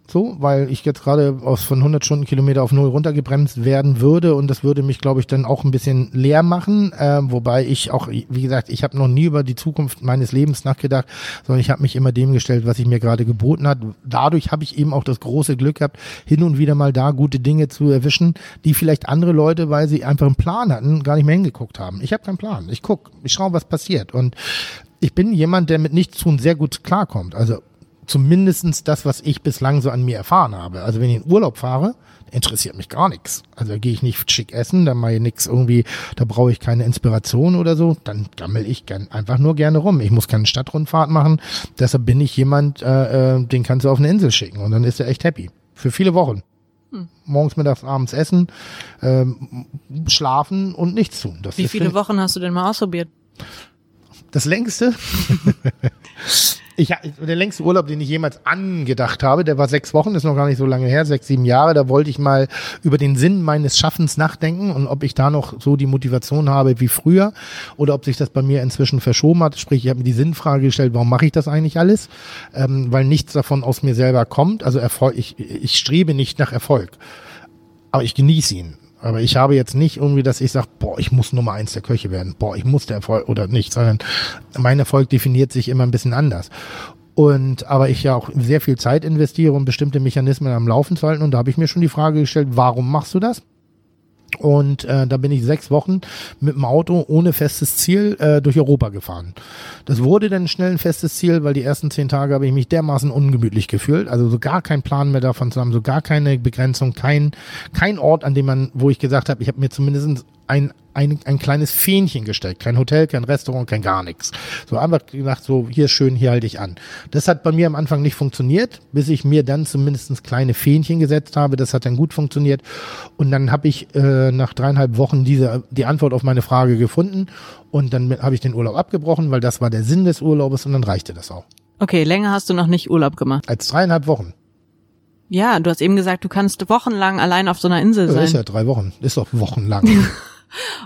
so, weil ich jetzt gerade aus von 100 Stundenkilometer auf null runtergebremst werden würde und das würde mich, glaube ich, dann auch ein bisschen leer machen, äh, wobei ich auch, wie gesagt, ich habe noch nie über die Zukunft meines Lebens nachgedacht, sondern ich habe mich immer dem gestellt, was ich mir gerade geboten hat. Dadurch habe ich eben auch das große Glück gehabt, hin und wieder mal da gute Dinge zu erwischen, die vielleicht andere Leute, weil sie einfach einen Plan hatten, gar nicht mehr hingeguckt haben. Ich habe keinen Plan. Ich guck, ich schaue, was passiert und ich bin jemand, der mit nichts tun sehr gut klarkommt. Also zumindestens das, was ich bislang so an mir erfahren habe. Also wenn ich in Urlaub fahre, interessiert mich gar nichts. Also da gehe ich nicht schick essen, da mache ich nichts irgendwie, da brauche ich keine Inspiration oder so, dann gammel ich gern, einfach nur gerne rum. Ich muss keine Stadtrundfahrt machen, deshalb bin ich jemand, äh, äh, den kannst du auf eine Insel schicken und dann ist er echt happy. Für viele Wochen. Hm. Morgens, mittags, abends essen, ähm, schlafen und nichts tun. Das Wie viele Wochen hast du denn mal ausprobiert? Das längste? Ich, der längste Urlaub, den ich jemals angedacht habe, der war sechs Wochen, ist noch gar nicht so lange her, sechs, sieben Jahre. Da wollte ich mal über den Sinn meines Schaffens nachdenken und ob ich da noch so die Motivation habe wie früher oder ob sich das bei mir inzwischen verschoben hat. Sprich, ich habe mir die Sinnfrage gestellt, warum mache ich das eigentlich alles? Ähm, weil nichts davon aus mir selber kommt. Also Erfolg, ich, ich strebe nicht nach Erfolg, aber ich genieße ihn. Aber ich habe jetzt nicht irgendwie, dass ich sage, boah, ich muss Nummer eins der Köche werden, boah, ich muss der Erfolg oder nicht, sondern mein Erfolg definiert sich immer ein bisschen anders. Und aber ich ja auch sehr viel Zeit investiere, um bestimmte Mechanismen am Laufen zu halten. Und da habe ich mir schon die Frage gestellt, warum machst du das? Und äh, da bin ich sechs Wochen mit dem Auto ohne festes Ziel äh, durch Europa gefahren. Das wurde dann schnell ein festes Ziel, weil die ersten zehn Tage habe ich mich dermaßen ungemütlich gefühlt. Also so gar keinen Plan mehr davon zu haben, so gar keine Begrenzung, kein, kein Ort, an dem man, wo ich gesagt habe, ich habe mir zumindest ein, ein, ein kleines Fähnchen gesteckt. Kein Hotel, kein Restaurant, kein gar nichts. So einfach gedacht, so hier schön, hier halte ich an. Das hat bei mir am Anfang nicht funktioniert, bis ich mir dann zumindest kleine Fähnchen gesetzt habe. Das hat dann gut funktioniert. Und dann habe ich äh, nach dreieinhalb Wochen diese, die Antwort auf meine Frage gefunden. Und dann habe ich den Urlaub abgebrochen, weil das war der Sinn des Urlaubes und dann reichte das auch. Okay, länger hast du noch nicht Urlaub gemacht. Als dreieinhalb Wochen. Ja, du hast eben gesagt, du kannst wochenlang allein auf so einer Insel sein. Das ist ja drei Wochen. Ist doch wochenlang.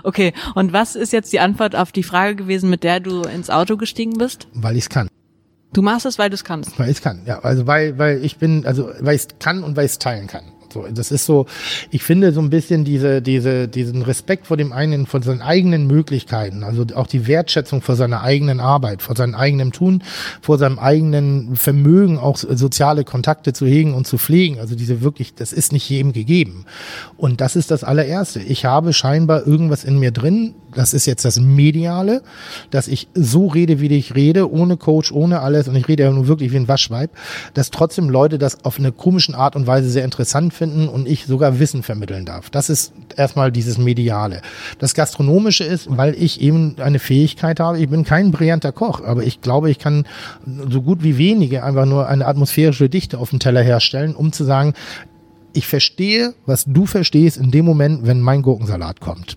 Okay, und was ist jetzt die Antwort auf die Frage gewesen, mit der du ins Auto gestiegen bist? Weil ich es kann. Du machst es, weil du es kannst. Weil ich es kann, ja. Also weil, weil ich bin, also weil ich es kann und weil ich es teilen kann. So, das ist so, ich finde so ein bisschen diese, diese, diesen Respekt vor dem einen, vor seinen eigenen Möglichkeiten, also auch die Wertschätzung vor seiner eigenen Arbeit, vor seinem eigenen Tun, vor seinem eigenen Vermögen, auch soziale Kontakte zu hegen und zu pflegen. Also diese wirklich, das ist nicht jedem gegeben. Und das ist das allererste. Ich habe scheinbar irgendwas in mir drin, das ist jetzt das Mediale, dass ich so rede, wie ich rede, ohne Coach, ohne alles, und ich rede ja nur wirklich wie ein Waschweib, dass trotzdem Leute das auf eine komischen Art und Weise sehr interessant finden und ich sogar Wissen vermitteln darf. Das ist erstmal dieses Mediale. Das Gastronomische ist, weil ich eben eine Fähigkeit habe, ich bin kein brillanter Koch, aber ich glaube, ich kann so gut wie wenige einfach nur eine atmosphärische Dichte auf dem Teller herstellen, um zu sagen, ich verstehe, was du verstehst in dem Moment, wenn mein Gurkensalat kommt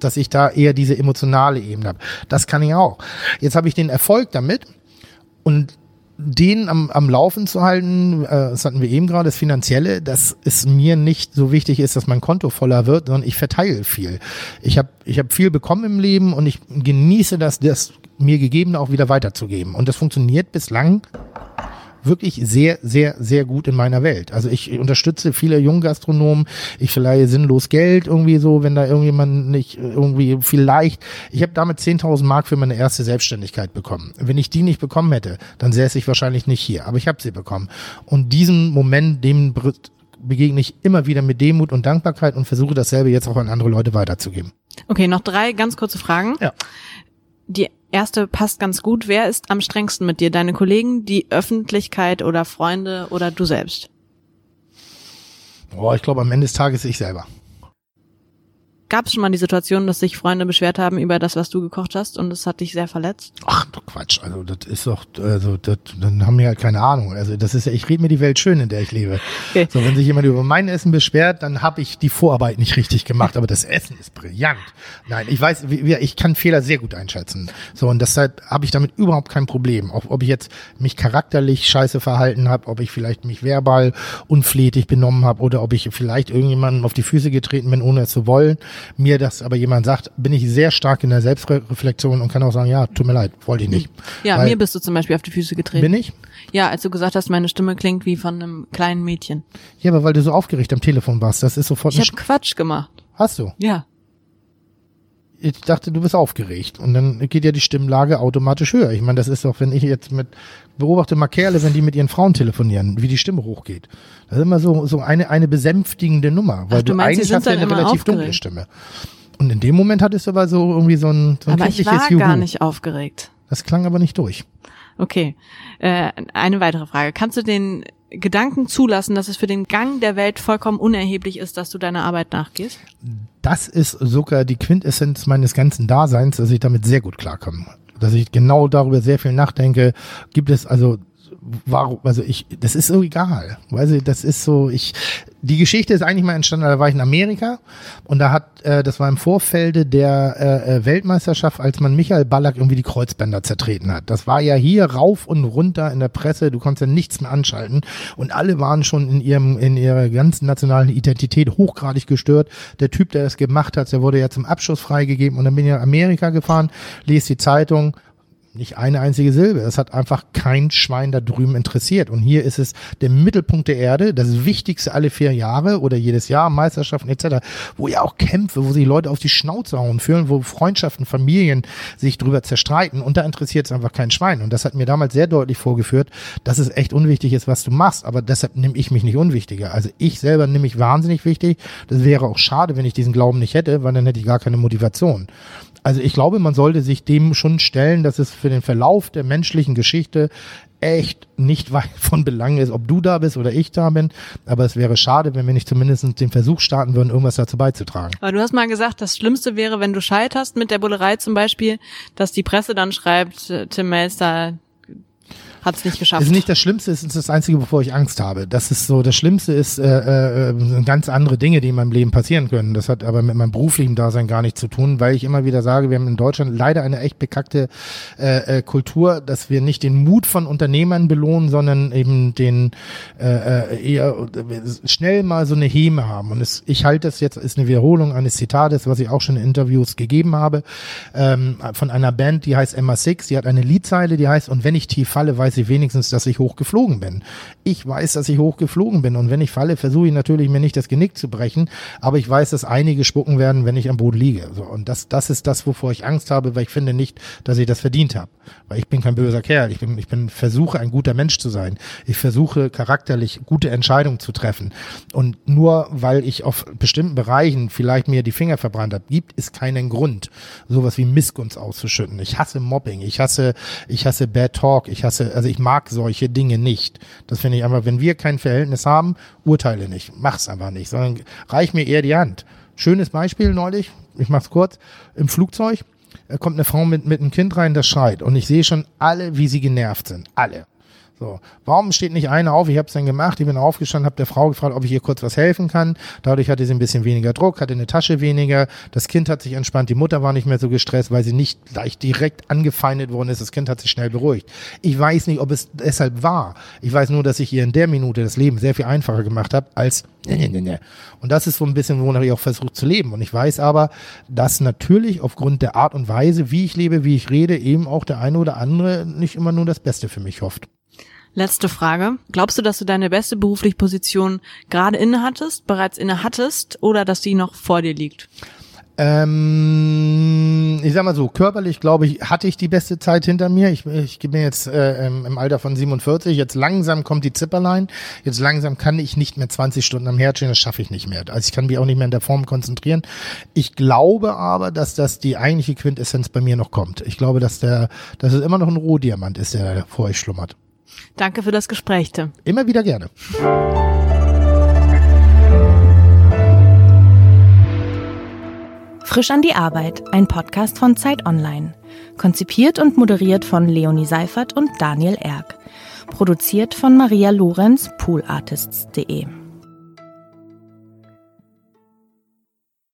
dass ich da eher diese emotionale Ebene habe. Das kann ich auch. Jetzt habe ich den Erfolg damit und den am, am Laufen zu halten, äh, das hatten wir eben gerade, das Finanzielle, dass es mir nicht so wichtig ist, dass mein Konto voller wird, sondern ich verteile viel. Ich habe ich hab viel bekommen im Leben und ich genieße das, das mir Gegebene auch wieder weiterzugeben. Und das funktioniert bislang wirklich sehr, sehr, sehr gut in meiner Welt. Also ich unterstütze viele Junggastronomen, ich verleihe sinnlos Geld irgendwie so, wenn da irgendjemand nicht irgendwie vielleicht, ich habe damit 10.000 Mark für meine erste Selbstständigkeit bekommen. Wenn ich die nicht bekommen hätte, dann säße ich wahrscheinlich nicht hier, aber ich habe sie bekommen. Und diesen Moment, dem begegne ich immer wieder mit Demut und Dankbarkeit und versuche dasselbe jetzt auch an andere Leute weiterzugeben. Okay, noch drei ganz kurze Fragen. Ja. Die erste passt ganz gut. Wer ist am strengsten mit dir? Deine Kollegen, die Öffentlichkeit oder Freunde oder du selbst? Boah, ich glaube am Ende des Tages ich selber. Gab es schon mal die Situation, dass sich Freunde beschwert haben über das, was du gekocht hast und es hat dich sehr verletzt? Ach, Quatsch. Also das ist doch, also das, dann haben wir halt keine Ahnung. Also das ist ja, ich rede mir die Welt schön, in der ich lebe. Okay. So, wenn sich jemand über mein Essen beschwert, dann habe ich die Vorarbeit nicht richtig gemacht. Aber das Essen ist brillant. Nein, ich weiß, ich kann Fehler sehr gut einschätzen. So und deshalb habe ich damit überhaupt kein Problem. Auch ob ich jetzt mich charakterlich scheiße verhalten habe, ob ich vielleicht mich verbal unflätig benommen habe oder ob ich vielleicht irgendjemandem auf die Füße getreten bin, ohne es zu wollen mir das aber jemand sagt, bin ich sehr stark in der Selbstreflexion und kann auch sagen, ja, tut mir leid, wollte ich nicht. Ja, Weil- mir bist du zum Beispiel auf die Füße getreten. Bin ich? Ja, als du gesagt hast, meine Stimme klingt wie von einem kleinen Mädchen. Ja, aber weil du so aufgeregt am Telefon warst, das ist sofort Ich habe Quatsch gemacht. Hast du? Ja. Ich dachte, du bist aufgeregt. Und dann geht ja die Stimmlage automatisch höher. Ich meine, das ist doch, wenn ich jetzt mit, beobachte mal Kerle, wenn die mit ihren Frauen telefonieren, wie die Stimme hochgeht. Das ist immer so, so eine, eine besänftigende Nummer. Weil Ach, du du, meinst, sie eigentlich hast ja eine relativ dunkle aufgeregt? Stimme. Und in dem Moment hattest du aber so irgendwie so ein, so ein Aber ich war Juhu. gar nicht aufgeregt. Das klang aber nicht durch. Okay. Äh, eine weitere Frage. Kannst du den Gedanken zulassen, dass es für den Gang der Welt vollkommen unerheblich ist, dass du deiner Arbeit nachgehst? das ist sogar die Quintessenz meines ganzen Daseins, dass ich damit sehr gut klarkomme. Dass ich genau darüber sehr viel nachdenke. Gibt es also, warum, also ich, das ist so egal. Weißt du, das ist so, ich, die Geschichte ist eigentlich mal entstanden, da war ich in Amerika und da hat, äh, das war im Vorfelde der äh, äh, Weltmeisterschaft, als man Michael Ballack irgendwie die Kreuzbänder zertreten hat. Das war ja hier rauf und runter in der Presse, du konntest ja nichts mehr anschalten und alle waren schon in ihrem, in ihrer ganzen nationalen Identität hochgradig gestört. Der Typ, der das gemacht hat, der wurde ja zum Abschuss freigegeben und dann bin ich nach Amerika gefahren, lese die Zeitung, nicht eine einzige Silbe. Das hat einfach kein Schwein da drüben interessiert. Und hier ist es der Mittelpunkt der Erde, das Wichtigste alle vier Jahre oder jedes Jahr, Meisterschaften etc., wo ja auch Kämpfe, wo sich Leute auf die Schnauze hauen führen, wo Freundschaften, Familien sich drüber zerstreiten und da interessiert es einfach kein Schwein. Und das hat mir damals sehr deutlich vorgeführt, dass es echt unwichtig ist, was du machst. Aber deshalb nehme ich mich nicht unwichtiger. Also ich selber nehme mich wahnsinnig wichtig. Das wäre auch schade, wenn ich diesen Glauben nicht hätte, weil dann hätte ich gar keine Motivation. Also ich glaube, man sollte sich dem schon stellen, dass es für den Verlauf der menschlichen Geschichte echt nicht weit von Belang ist, ob du da bist oder ich da bin. Aber es wäre schade, wenn wir nicht zumindest den Versuch starten würden, irgendwas dazu beizutragen. Aber du hast mal gesagt, das Schlimmste wäre, wenn du scheiterst mit der Bullerei zum Beispiel, dass die Presse dann schreibt, äh, Tim Melster hat es nicht geschafft. ist nicht das Schlimmste, es ist das Einzige, wovor ich Angst habe. Das ist so, das Schlimmste ist äh, äh, sind ganz andere Dinge, die in meinem Leben passieren können. Das hat aber mit meinem beruflichen Dasein gar nichts zu tun, weil ich immer wieder sage, wir haben in Deutschland leider eine echt bekackte äh, äh, Kultur, dass wir nicht den Mut von Unternehmern belohnen, sondern eben den äh, äh, eher äh, schnell mal so eine Häme haben. Und es, ich halte das jetzt, ist eine Wiederholung eines Zitates, was ich auch schon in Interviews gegeben habe, ähm, von einer Band, die heißt Emma Six, die hat eine Liedzeile, die heißt, und wenn ich tief falle, weiß ich wenigstens, dass ich hochgeflogen bin. Ich weiß, dass ich hochgeflogen bin und wenn ich falle, versuche ich natürlich mir nicht das Genick zu brechen, aber ich weiß, dass einige spucken werden, wenn ich am Boden liege. So, und das, das ist das, wovor ich Angst habe, weil ich finde nicht, dass ich das verdient habe. Weil ich bin kein böser Kerl. Ich bin, ich bin, versuche ein guter Mensch zu sein. Ich versuche charakterlich gute Entscheidungen zu treffen. Und nur weil ich auf bestimmten Bereichen vielleicht mir die Finger verbrannt habe, gibt es keinen Grund, sowas wie Missgunst auszuschütten. Ich hasse Mobbing. Ich hasse, ich hasse Bad Talk. Ich hasse, also ich mag solche Dinge nicht. Das finde ich einfach, wenn wir kein Verhältnis haben, urteile nicht. Mach's einfach nicht, sondern reich mir eher die Hand. Schönes Beispiel neulich. Ich mach's kurz. Im Flugzeug da kommt eine Frau mit, mit einem Kind rein, das schreit. Und ich sehe schon alle, wie sie genervt sind. Alle. So, warum steht nicht eine auf? Ich habe es dann gemacht. Ich bin aufgestanden, habe der Frau gefragt, ob ich ihr kurz was helfen kann. Dadurch hatte sie ein bisschen weniger Druck, hatte eine Tasche weniger. Das Kind hat sich entspannt. Die Mutter war nicht mehr so gestresst, weil sie nicht gleich direkt angefeindet worden ist. Das Kind hat sich schnell beruhigt. Ich weiß nicht, ob es deshalb war. Ich weiß nur, dass ich ihr in der Minute das Leben sehr viel einfacher gemacht habe als und das ist so ein bisschen, wonach ich auch versuche zu leben. Und ich weiß aber, dass natürlich aufgrund der Art und Weise, wie ich lebe, wie ich rede, eben auch der eine oder andere nicht immer nur das Beste für mich hofft. Letzte Frage. Glaubst du, dass du deine beste berufliche Position gerade inne hattest, bereits inne hattest oder dass die noch vor dir liegt? Ähm, ich sag mal so, körperlich glaube ich, hatte ich die beste Zeit hinter mir. Ich, ich bin jetzt äh, im, im Alter von 47. Jetzt langsam kommt die Zipperlein. Jetzt langsam kann ich nicht mehr 20 Stunden am Herd stehen. Das schaffe ich nicht mehr. Also ich kann mich auch nicht mehr in der Form konzentrieren. Ich glaube aber, dass das die eigentliche Quintessenz bei mir noch kommt. Ich glaube, dass der, dass es immer noch ein Rohdiamant ist, der vor euch schlummert. Danke für das Gespräch, Tim. Immer wieder gerne. Frisch an die Arbeit, ein Podcast von Zeit Online. Konzipiert und moderiert von Leonie Seifert und Daniel Erck. Produziert von Maria Lorenz, poolartists.de.